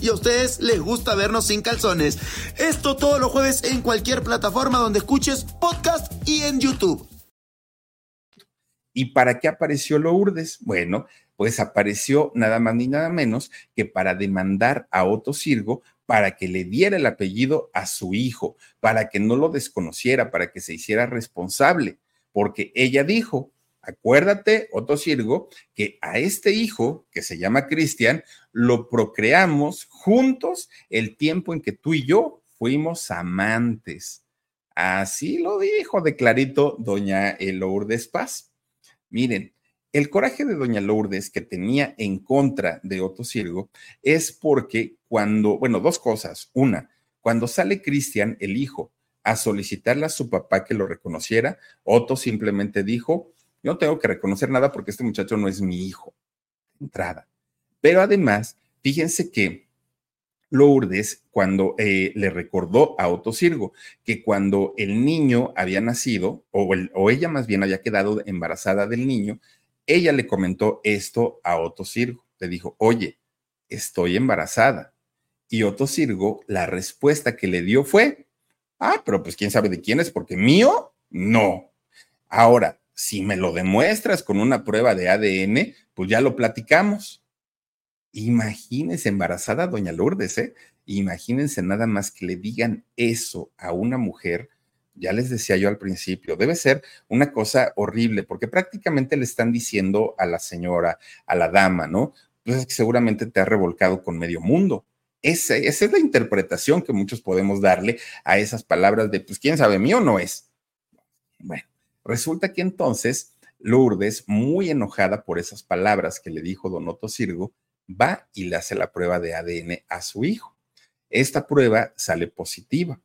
A: y a ustedes les gusta vernos sin calzones. Esto todos los jueves en cualquier plataforma donde escuches podcast y en YouTube.
B: ¿Y para qué apareció Lourdes? Bueno, pues apareció nada más ni nada menos que para demandar a Otto Sirgo para que le diera el apellido a su hijo, para que no lo desconociera, para que se hiciera responsable, porque ella dijo, acuérdate, Otto Sirgo, que a este hijo, que se llama Cristian, lo procreamos juntos el tiempo en que tú y yo fuimos amantes. Así lo dijo de clarito doña Lourdes Paz. Miren, el coraje de doña Lourdes que tenía en contra de Otto Sirgo es porque cuando, bueno, dos cosas. Una, cuando sale Cristian, el hijo, a solicitarle a su papá que lo reconociera, Otto simplemente dijo, yo no tengo que reconocer nada porque este muchacho no es mi hijo. Entrada. Pero además, fíjense que Lourdes cuando eh, le recordó a Otto Sirgo que cuando el niño había nacido, o, o, ella más bien había quedado embarazada del niño, ella le comentó esto a Otto Sirgo. Le dijo, oye, estoy embarazada. Y Otto Sirgo, la respuesta que le dio fue, ah, pero pues quién sabe de quién es, porque mío, no. Ahora, si me lo demuestras con una prueba de ADN, pues ya lo platicamos. Imagínense embarazada doña Lourdes, ¿eh? Imagínense nada más que le digan eso a una mujer. Ya les decía yo al principio, debe ser una cosa horrible porque prácticamente le están diciendo a la señora, a la dama, ¿no? Pues seguramente te ha revolcado con medio mundo. Esa, esa es la interpretación que muchos podemos darle a esas palabras de, pues quién sabe, mío no es. Bueno, resulta que entonces Lourdes, muy enojada por esas palabras que le dijo Don Otto Sirgo, va y le hace la prueba de ADN a su hijo. Esta prueba sale positiva.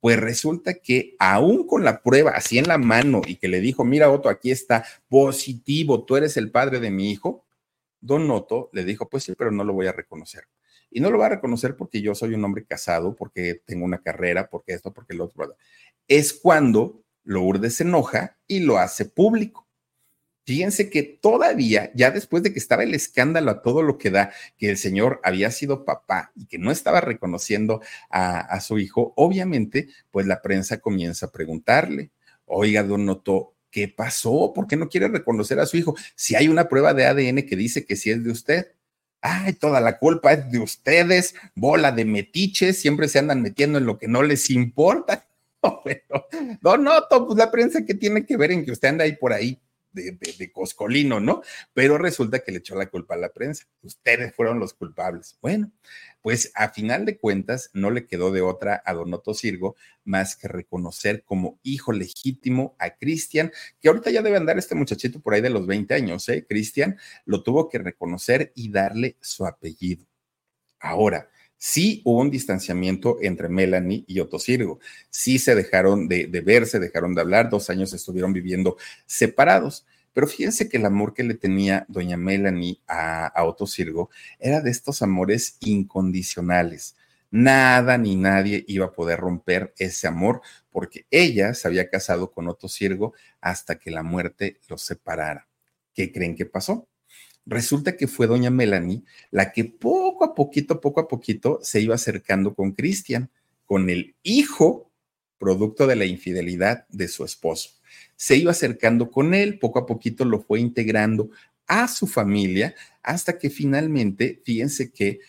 B: Pues resulta que aún con la prueba así en la mano y que le dijo, mira Otto, aquí está positivo, tú eres el padre de mi hijo, don Otto le dijo, pues sí, pero no lo voy a reconocer. Y no lo va a reconocer porque yo soy un hombre casado, porque tengo una carrera, porque esto, porque lo otro. Es cuando Lourdes se enoja y lo hace público. Fíjense que todavía, ya después de que estaba el escándalo a todo lo que da, que el señor había sido papá y que no estaba reconociendo a, su hijo, obviamente, pues la prensa comienza a preguntarle, oiga, don Noto, ¿qué pasó? ¿Por qué no quiere reconocer a su hijo? Si hay una prueba de ADN que dice que sí es de usted. Ay, toda la culpa es de ustedes, bola de metiches, siempre se andan metiendo en lo que no les importa. (laughs) Bueno, don pues la prensa que tiene que ver en que usted anda ahí por ahí de, Coscolino, ¿no? Pero resulta que le echó la culpa a la prensa. Ustedes fueron los culpables. Bueno, pues a final de cuentas no le quedó de otra a Donoto Sirgo más que reconocer como hijo legítimo a Cristian, que ahorita ya debe andar este muchachito por ahí de los 20 años, ¿eh? Cristian lo tuvo que reconocer y darle su apellido. Ahora, sí hubo un distanciamiento entre Melanie y Otto Sirgo. Sí se dejaron de, de ver, se dejaron de hablar, dos años estuvieron viviendo separados. Pero fíjense que el amor que le tenía doña Melanie a, a Otto Sirgo era de estos amores incondicionales. Nada ni nadie iba a poder romper ese amor porque ella se había casado con Otto Sirgo hasta que la muerte los separara. ¿Qué creen que pasó? Resulta que fue doña Melanie la que poco a poquito, poco a poquito se iba acercando con Cristian, con el hijo producto de la infidelidad de su esposo. Se iba acercando con él, poco a poquito lo fue integrando a su familia, hasta que finalmente, fíjense que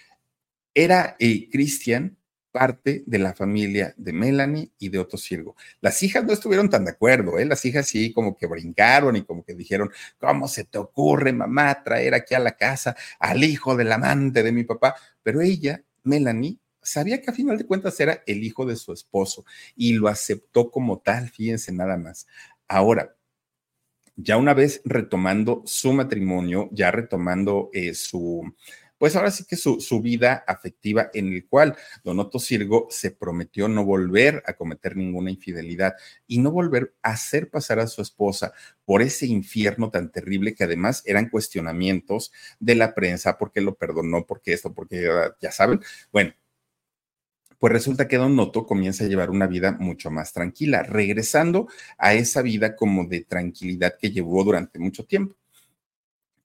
B: era eh, Cristian parte de la familia de Melanie y de Otto Sirgo. Las hijas no estuvieron tan de acuerdo, ¿eh? las hijas sí como que brincaron y como que dijeron, ¿cómo se te ocurre, mamá, traer aquí a la casa al hijo del amante de mi papá? Pero ella, Melanie, sabía que a final de cuentas era el hijo de su esposo y lo aceptó como tal, fíjense nada más. Ahora, ya una vez retomando su matrimonio, ya retomando eh, su pues ahora sí que su, vida afectiva en el cual Don Otto Sirgo se prometió no volver a cometer ninguna infidelidad y no volver a hacer pasar a su esposa por ese infierno tan terrible que además eran cuestionamientos de la prensa, porque lo perdonó, porque esto, porque ya saben, bueno. Pues resulta que Don Otto comienza a llevar una vida mucho más tranquila, regresando a esa vida como de tranquilidad que llevó durante mucho tiempo.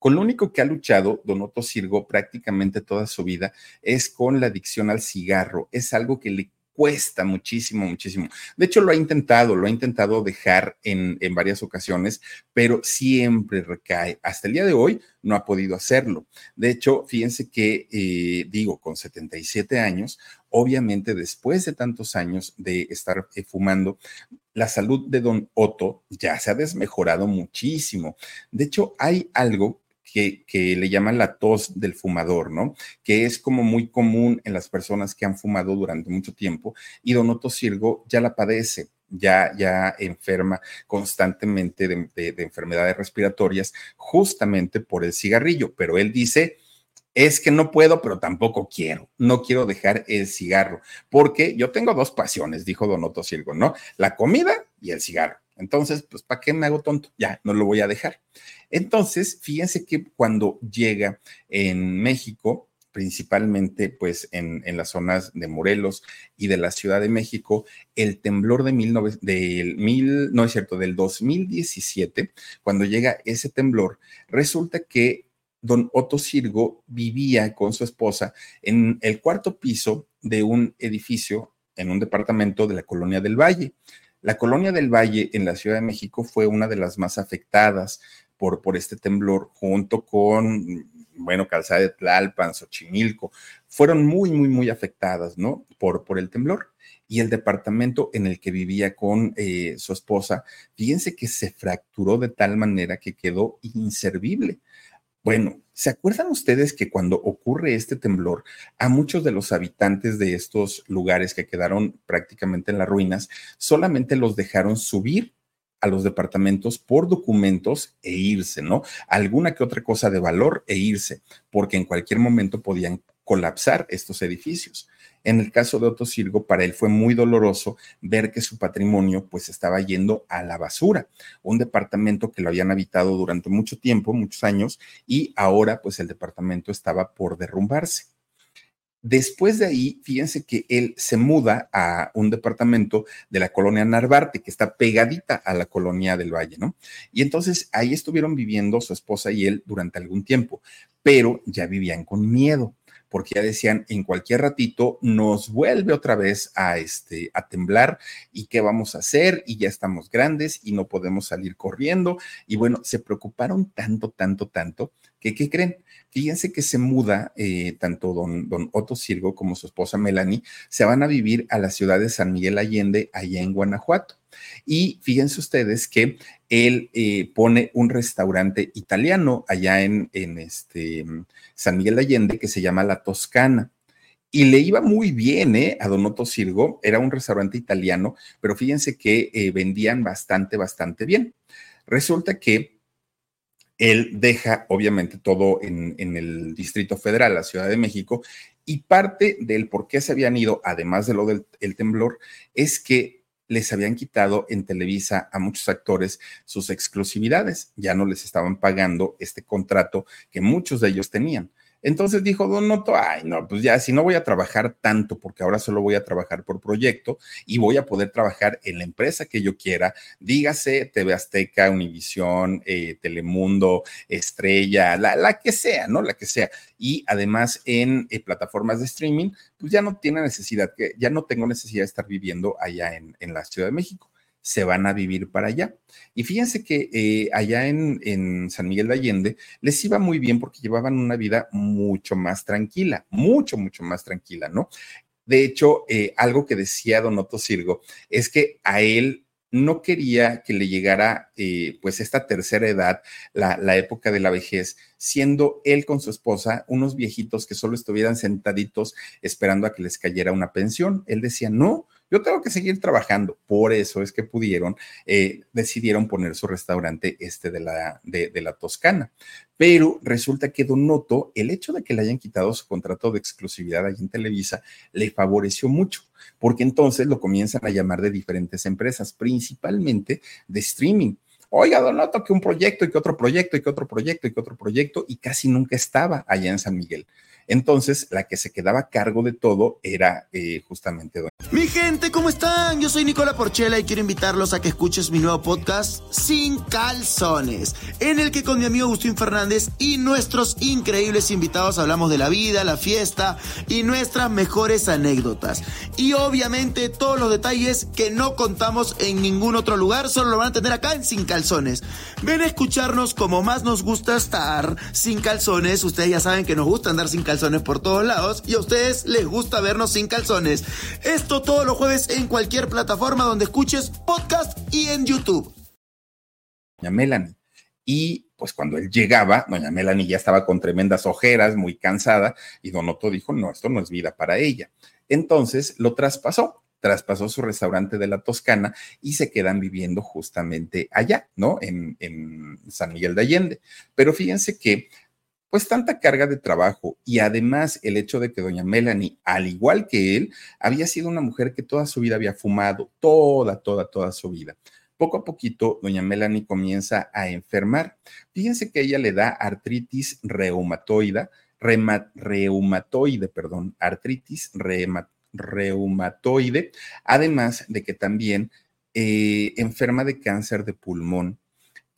B: Con lo único que ha luchado Donoto Sirgo prácticamente toda su vida es con la adicción al cigarro. Es algo que le cuesta muchísimo, muchísimo. De hecho, lo ha intentado, lo ha intentado dejar en, en, varias ocasiones, pero siempre recae. Hasta el día de hoy no ha podido hacerlo. De hecho, fíjense que, eh, digo, con 77 años, obviamente después de tantos años de estar eh, fumando, la salud de don Otto ya se ha desmejorado muchísimo. De hecho, hay algo que, le llaman la tos del fumador, ¿no? Que es como muy común en las personas que han fumado durante mucho tiempo y Don Otto Sirgo ya la padece. Ya, ya enferma constantemente de, de enfermedades respiratorias justamente por el cigarrillo, pero él dice, es que no puedo, pero tampoco quiero. No quiero dejar el cigarro, porque yo tengo dos pasiones, dijo Don Otto Sirgo, ¿no? La comida y el cigarro. Entonces, pues, ¿para qué me hago tonto? Ya, no lo voy a dejar. Entonces, fíjense que cuando llega en México, principalmente pues en, las zonas de Morelos y de la Ciudad de México, el temblor de del mil, no es cierto, del 2017, cuando llega ese temblor, resulta que don Otto Sirgo vivía con su esposa en el cuarto piso de un edificio en un departamento de la Colonia del Valle. La Colonia del Valle en la Ciudad de México fue una de las más afectadas por, por este temblor, junto con, bueno, Calzada de Tlalpan, Xochimilco, fueron muy, muy, muy afectadas, ¿no? Por, por el temblor. Y el departamento en el que vivía con eh, su esposa, fíjense que se fracturó de tal manera que quedó inservible. Bueno, ¿se acuerdan ustedes que cuando ocurre este temblor, a muchos de los habitantes de estos lugares que quedaron prácticamente en las ruinas, solamente los dejaron subir a los departamentos por documentos e irse, ¿no? Alguna que otra cosa de valor e irse, porque en cualquier momento podían colapsar estos edificios. En el caso de Otto Sirgo, para él fue muy doloroso ver que su patrimonio pues estaba yendo a la basura, un departamento que lo habían habitado durante mucho tiempo, muchos años, y ahora pues el departamento estaba por derrumbarse. Después de ahí, fíjense que él se muda a un departamento de la colonia Narvarte, que está pegadita a la colonia del Valle, ¿no? Y entonces ahí estuvieron viviendo su esposa y él durante algún tiempo, pero ya vivían con miedo porque ya decían, en cualquier ratito nos vuelve otra vez a, este, a temblar y qué vamos a hacer y ya estamos grandes y no podemos salir corriendo. Y bueno, se preocuparon tanto, tanto, tanto que, ¿qué creen? Fíjense que se muda eh, tanto don, don Otto Sirgo como su esposa Melanie, se van a vivir a la ciudad de San Miguel Allende, allá en Guanajuato. Y fíjense ustedes que él eh, pone un restaurante italiano allá en, en este San Miguel de Allende que se llama La Toscana. Y le iba muy bien, ¿eh? A Donoto Sirgo, era un restaurante italiano, pero fíjense que eh, vendían bastante, bastante bien. Resulta que él deja, obviamente, todo en, el Distrito Federal, la Ciudad de México, y parte del por qué se habían ido, además de lo del temblor, es que les habían quitado en Televisa a muchos actores sus exclusividades, ya no les estaban pagando este contrato que muchos de ellos tenían. Entonces dijo Don Noto, ay, no, pues ya, si no voy a trabajar tanto, porque ahora solo voy a trabajar por proyecto y voy a poder trabajar en la empresa que yo quiera, dígase TV Azteca, Univisión, eh, Telemundo, Estrella, la, la, que sea, ¿no? La que sea. Y además en eh, plataformas de streaming, pues ya no tiene necesidad, que ya no tengo necesidad de estar viviendo allá en, en la Ciudad de México se van a vivir para allá. Y fíjense que eh, allá en, San Miguel de Allende les iba muy bien porque llevaban una vida mucho más tranquila, mucho, mucho más tranquila, ¿no? De hecho, eh, algo que decía Don Otto Sirgo es que a él no quería que le llegara eh, pues esta tercera edad, la, la, época de la vejez, siendo él con su esposa unos viejitos que solo estuvieran sentaditos esperando a que les cayera una pensión. Él decía, no, yo tengo que seguir trabajando. Por eso es que pudieron, eh, decidieron poner su restaurante este de la, de, la Toscana. Pero resulta que Don Noto, el hecho de que le hayan quitado su contrato de exclusividad allí en Televisa, le favoreció mucho, porque entonces lo comienzan a llamar de diferentes empresas, principalmente de streaming oiga, Don que un proyecto y que otro proyecto y que otro proyecto y que otro proyecto, y casi nunca estaba allá en San Miguel. Entonces, la que se quedaba a cargo de todo era eh, justamente Don.
A: Mi gente, ¿cómo están? Yo soy Nicola Porchela y quiero invitarlos a que escuches mi nuevo podcast Sin Calzones, en el que con mi amigo Agustín Fernández y nuestros increíbles invitados hablamos de la vida, la fiesta y nuestras mejores anécdotas. Y obviamente todos los detalles que no contamos en ningún otro lugar, solo lo van a tener acá en Sin Calzones. Ven a escucharnos como más nos gusta estar sin calzones. Ustedes ya saben que nos gusta andar sin calzones por todos lados y a ustedes les gusta vernos sin calzones. Esto todos los jueves en cualquier plataforma donde escuches podcast y en YouTube.
B: Doña Melanie. Y pues cuando él llegaba, doña Melanie ya estaba con tremendas ojeras, muy cansada, y Don Otto dijo, no, esto no es vida para ella. Entonces lo traspasó, traspasó su restaurante de la Toscana y se quedan viviendo justamente allá, ¿no? En, San Miguel de Allende. Pero fíjense que pues tanta carga de trabajo y además el hecho de que doña Melanie, al igual que él, había sido una mujer que toda su vida había fumado, toda, toda, toda su vida. Poco a poquito, doña Melanie comienza a enfermar. Fíjense que ella le da artritis reumatoide, reumatoide, perdón, artritis reumatoide, además de que también eh, enferma de cáncer de pulmón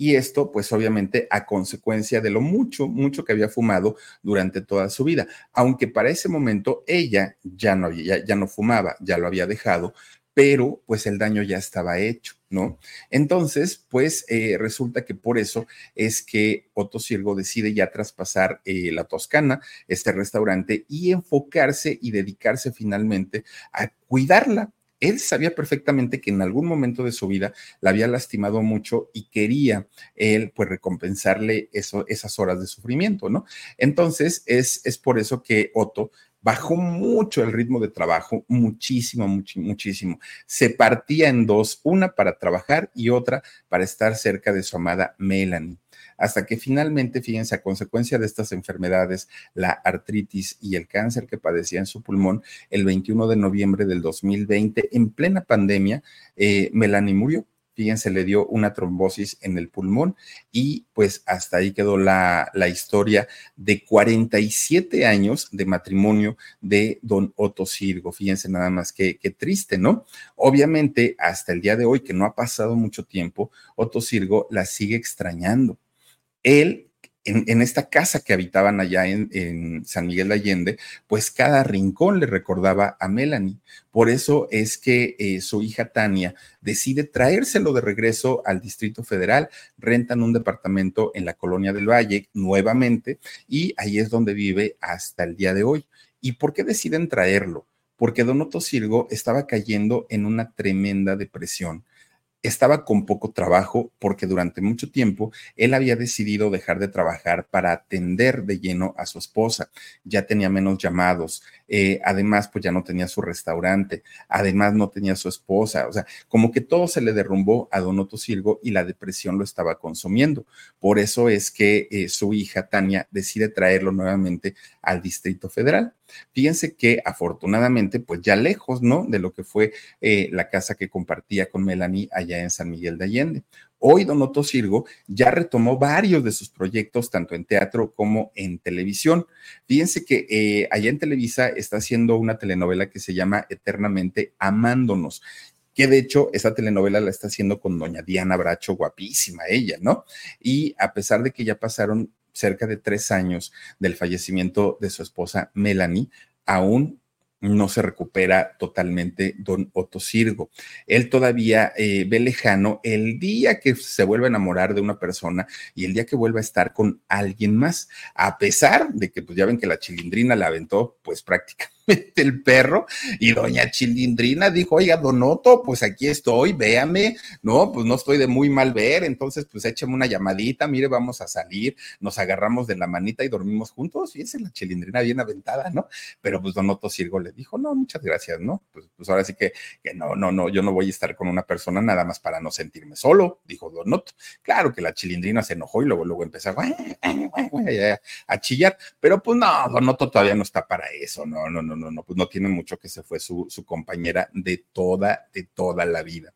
B: y esto, pues obviamente, a consecuencia de lo mucho, mucho que había fumado durante toda su vida. Aunque para ese momento ella ya no, ya, ya no fumaba, ya lo había dejado, pero pues el daño ya estaba hecho, ¿no? Entonces, pues eh, resulta que por eso es que Otto Sirgo decide ya traspasar eh, la Toscana, este restaurante, y enfocarse y dedicarse finalmente a cuidarla, él sabía perfectamente que en algún momento de su vida la había lastimado mucho y quería él pues recompensarle eso, esas horas de sufrimiento, ¿no? Entonces es, es por eso que Otto bajó mucho el ritmo de trabajo, muchísimo, muchísimo. Se partía en dos, una para trabajar y otra para estar cerca de su amada Melanie hasta que finalmente, fíjense, a consecuencia de estas enfermedades, la artritis y el cáncer que padecía en su pulmón, el 21 de noviembre del 2020, en plena pandemia, eh, Melanie murió fíjense, le dio una trombosis en el pulmón y pues hasta ahí quedó la, la, historia de 47 años de matrimonio de don Otto Sirgo. Fíjense nada más que, que triste, ¿no? Obviamente, hasta el día de hoy, que no ha pasado mucho tiempo, Otto Sirgo la sigue extrañando él en, esta casa que habitaban allá en, San Miguel de Allende, pues cada rincón le recordaba a Melanie. Por eso es que eh, su hija Tania decide traérselo de regreso al Distrito Federal, rentan un departamento en la Colonia del Valle nuevamente y ahí es donde vive hasta el día de hoy. ¿Y por qué deciden traerlo? Porque Don Otto Sirgo estaba cayendo en una tremenda depresión estaba con poco trabajo porque durante mucho tiempo él había decidido dejar de trabajar para atender de lleno a su esposa. Ya tenía menos llamados, eh, además pues ya no tenía su restaurante, además no tenía su esposa, o sea, como que todo se le derrumbó a Don Otto Sirgo y la depresión lo estaba consumiendo. Por eso es que eh, su hija Tania decide traerlo nuevamente al Distrito Federal. Fíjense que afortunadamente, pues ya lejos, ¿no? De lo que fue eh, la casa que compartía con Melanie allá en San Miguel de Allende. Hoy Don Otto Sirgo ya retomó varios de sus proyectos, tanto en teatro como en televisión. Fíjense que eh, allá en Televisa está haciendo una telenovela que se llama Eternamente Amándonos que de hecho esa telenovela la está haciendo con doña Diana Bracho, guapísima ella, ¿no? Y a pesar de que ya pasaron cerca de tres años del fallecimiento de su esposa Melanie, aún no se recupera totalmente don Otto Sirgo. Él todavía eh, ve lejano el día que se vuelve a enamorar de una persona y el día que vuelva a estar con alguien más, a pesar de que pues ya ven que la chilindrina la aventó pues prácticamente (laughs) el perro y doña Chilindrina dijo, oiga, Donoto, pues aquí estoy, véame, no, pues no estoy de muy mal ver, entonces pues écheme una llamadita, mire, vamos a salir, nos agarramos de la manita y dormimos juntos, fíjense, la Chilindrina bien aventada, ¿no? Pero pues Donoto Sirgo le dijo, no, muchas gracias, ¿no? Pues, pues ahora sí que, que no, no, no, yo no voy a estar con una persona nada más para no sentirme solo, dijo Donoto. Claro que la Chilindrina se enojó y luego, luego empezó a, a chillar, pero pues no, Donoto todavía no está para eso, no, no, no no, no, no, pues no tiene mucho que se fue su, su compañera de toda, de toda la vida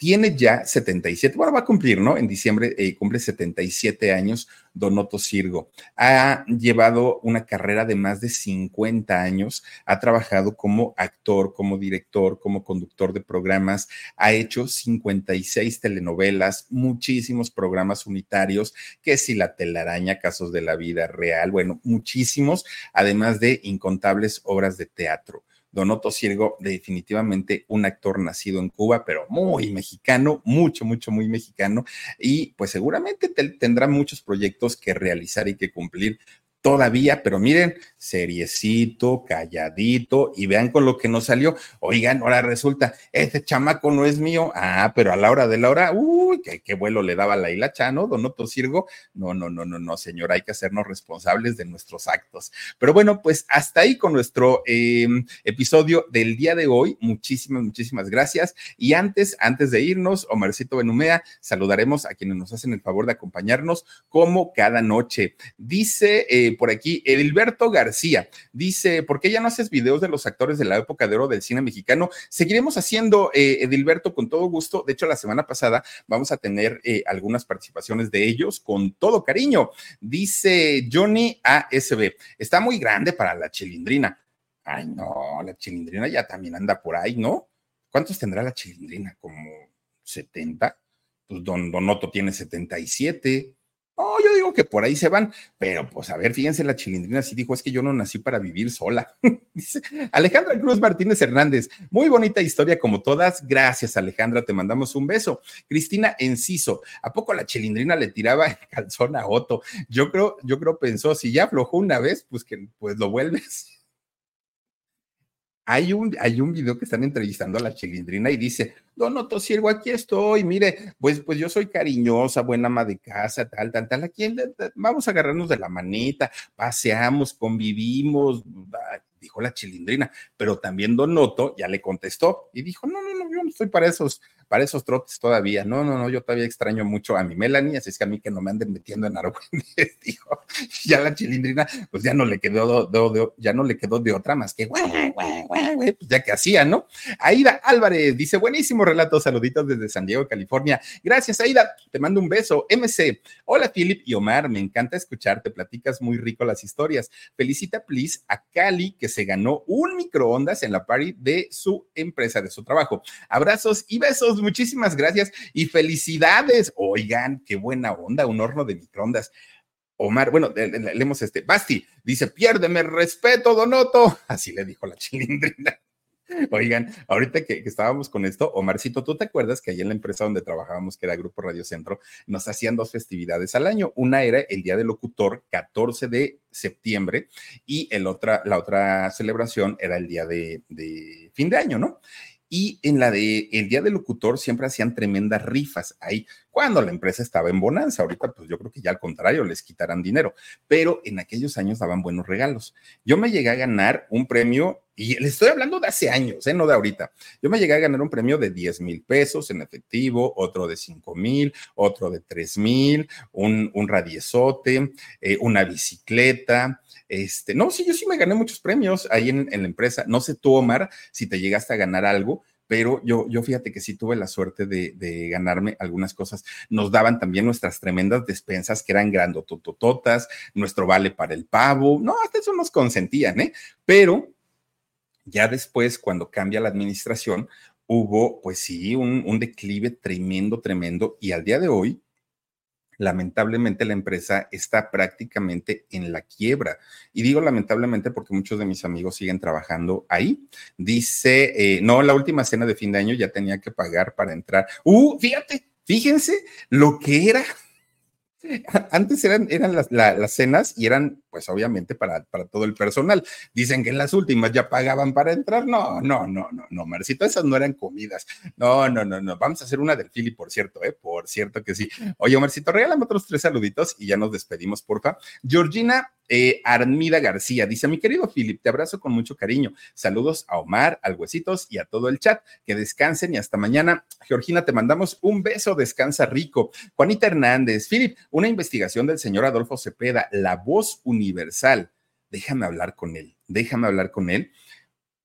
B: tiene ya 77, bueno, va a cumplir, ¿no? En diciembre eh, cumple 77 años Donoto Sirgo. Ha llevado una carrera de más de 50 años, ha trabajado como actor, como director, como conductor de programas, ha hecho 56 telenovelas, muchísimos programas unitarios, que si la telaraña, casos de la vida real, bueno, muchísimos, además de incontables obras de teatro. Donoto Sirgo, definitivamente un actor nacido en Cuba, pero muy mexicano, mucho, mucho, muy mexicano, y pues seguramente tendrá muchos proyectos que realizar y que cumplir todavía, pero miren, seriecito, calladito, y vean con lo que nos salió. Oigan, ahora resulta, este chamaco no es mío. Ah, pero a la hora de la hora, uy, qué, vuelo le daba la hilacha, ¿no? Don Otto Sirgo. No, no, no, no, no, señor, hay que hacernos responsables de nuestros actos. Pero bueno, pues hasta ahí con nuestro em, episodio del día de hoy. Muchísimas, muchísimas gracias. Y antes, antes de irnos, Omarcito Benumea, saludaremos a quienes nos hacen el favor de acompañarnos como cada noche. Dice, eh, por aquí, Edilberto García dice, ¿por qué ya no haces videos de los actores de la época de oro del cine mexicano? Seguiremos haciendo, eh, Edilberto, con todo gusto. De hecho, la semana pasada vamos a tener eh, algunas participaciones de ellos con todo cariño. Dice Johnny ASB, está muy grande para la chilindrina. Ay, no, la chilindrina ya también anda por ahí, ¿no? ¿Cuántos tendrá la chilindrina? ¿Como 70? Pues Don Donoto tiene 77. Oh, yo digo que por ahí se van, pero pues a ver, fíjense, la chilindrina sí dijo, es que yo no nací para vivir sola. (laughs) Alejandra Cruz Martínez Hernández, muy bonita historia como todas. Gracias, Alejandra, te mandamos un beso. Cristina Enciso, ¿a poco la chilindrina le tiraba el calzón a Otto? Yo creo, yo creo pensó, si ya aflojó una vez, pues que pues lo vuelves (laughs) hay un, hay un video que están entrevistando a la chilindrina y dice, Don Otto aquí estoy, mire, pues, pues yo soy cariñosa, buena ama de casa, tal, tal, tal, aquí vamos a agarrarnos de la manita, paseamos, convivimos, dijo la chilindrina, pero también Don Otto ya le contestó y dijo, no, no, no, yo no estoy para esos, para esos trotes todavía. No, no, no, yo todavía extraño mucho a mi Melanie, así es que a mí que no me anden metiendo en argüentes, (laughs) dijo. Ya la chilindrina, pues ya no le quedó de, ya no le quedó de otra más que pues ya que hacía, ¿no? Aida Álvarez dice, buenísimo relato, saluditos desde San Diego, California. Gracias, Aida, te mando un beso. MC, hola Philip y Omar, me encanta escucharte, platicas muy rico las historias. Felicita, please, a Cali, que se ganó un microondas en la party de su empresa, de su trabajo. Abrazos y besos muchísimas gracias y felicidades. Oigan, qué buena onda, un horno de microondas. Omar, bueno, leemos este. Basti dice: piérdeme respeto, Donoto. (laughs) Así le dijo la chilindrina. Oigan, ahorita que, estábamos con esto, Omarcito, ¿tú te acuerdas que ahí en la empresa donde trabajábamos, que era Grupo Radio Centro, nos hacían dos festividades al año? Una era el Día del Locutor, 14 de septiembre, y el otra, la otra celebración era el día de, de fin de año, ¿no? Y en la de el Día del Locutor siempre hacían tremendas rifas. Ahí cuando la empresa estaba en bonanza. Ahorita, pues yo creo que ya al contrario, les quitarán dinero, pero en aquellos años daban buenos regalos. Yo me llegué a ganar un premio y le estoy hablando de hace años, ¿eh? no de ahorita. Yo me llegué a ganar un premio de 10 mil pesos en efectivo, otro de 5 mil, otro de 3 mil, un, un radiezote, eh, una bicicleta. Este, no, sí, yo sí me gané muchos premios ahí en, la empresa. No sé tú, Omar, si te llegaste a ganar algo, pero yo, yo fíjate que sí tuve la suerte de, ganarme algunas cosas. Nos daban también nuestras tremendas despensas que eran grandototototas, nuestro vale para el pavo, no, hasta eso nos consentían, ¿eh? Pero ya después, cuando cambia la administración, hubo, pues sí, un declive tremendo, tremendo, y al día de hoy, lamentablemente la empresa está prácticamente en la quiebra. Y digo lamentablemente porque muchos de mis amigos siguen trabajando ahí. Dice, eh, no, la última cena de fin de año ya tenía que pagar para entrar. Uh, fíjate, fíjense lo que era (laughs) antes eran, eran las, las, cenas y eran, pues obviamente, para, para todo el personal. Dicen que en las últimas ya pagaban para entrar. No, no, no, no, no, Marcito, esas no eran comidas. No, no, no, no. Vamos a hacer una del Philly, por cierto, ¿eh? Por cierto que sí. Oye, Marcito, regálame otros tres saluditos y ya nos despedimos, porfa. Georgina eh, Armida García dice: Mi querido Philip, te abrazo con mucho cariño. Saludos a Omar, al Huesitos y a todo el chat. Que descansen y hasta mañana. Georgina, te mandamos un beso. Descansa rico. Juanita Hernández, Philip, una investigación del señor Adolfo Cepeda, la voz universal. Déjame hablar con él. Déjame hablar con él.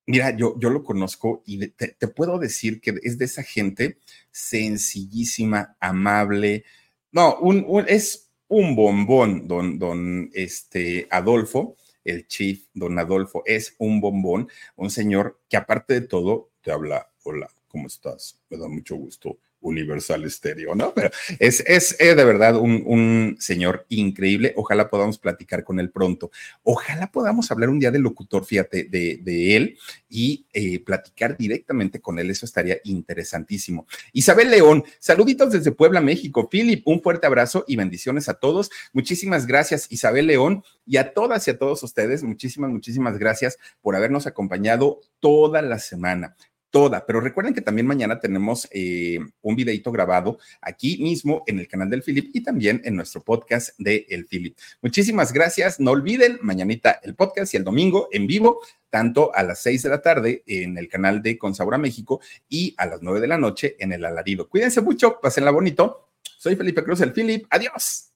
B: Mira, yo, yo lo conozco y te, te puedo decir que es de esa gente sencillísima, amable. No, un, un, es un bombón, don, don este, Adolfo, el chief, don Adolfo, es un bombón, un señor que aparte de todo te habla, hola, ¿cómo estás? Me da mucho gusto Universal Estéreo, ¿no? Pero es, es eh, de verdad un, un, señor increíble. Ojalá podamos platicar con él pronto. Ojalá podamos hablar un día del locutor, fíjate, de, de él y eh, platicar directamente con él. Eso estaría interesantísimo. Isabel León, saluditos desde Puebla, México. Philip, un fuerte abrazo y bendiciones a todos. Muchísimas gracias, Isabel León, y a todas y a todos ustedes. Muchísimas, muchísimas gracias por habernos acompañado toda la semana toda, pero recuerden que también mañana tenemos eh, un videito grabado aquí mismo en el canal del Philip y también en nuestro podcast de El Philip. Muchísimas gracias. No olviden, mañanita el podcast y el domingo en vivo, tanto a las seis de la tarde en el canal de Consabora México y a las nueve de la noche en el Alarido. Cuídense mucho, pásenla bonito. Soy Felipe Cruz, el Philip. Adiós.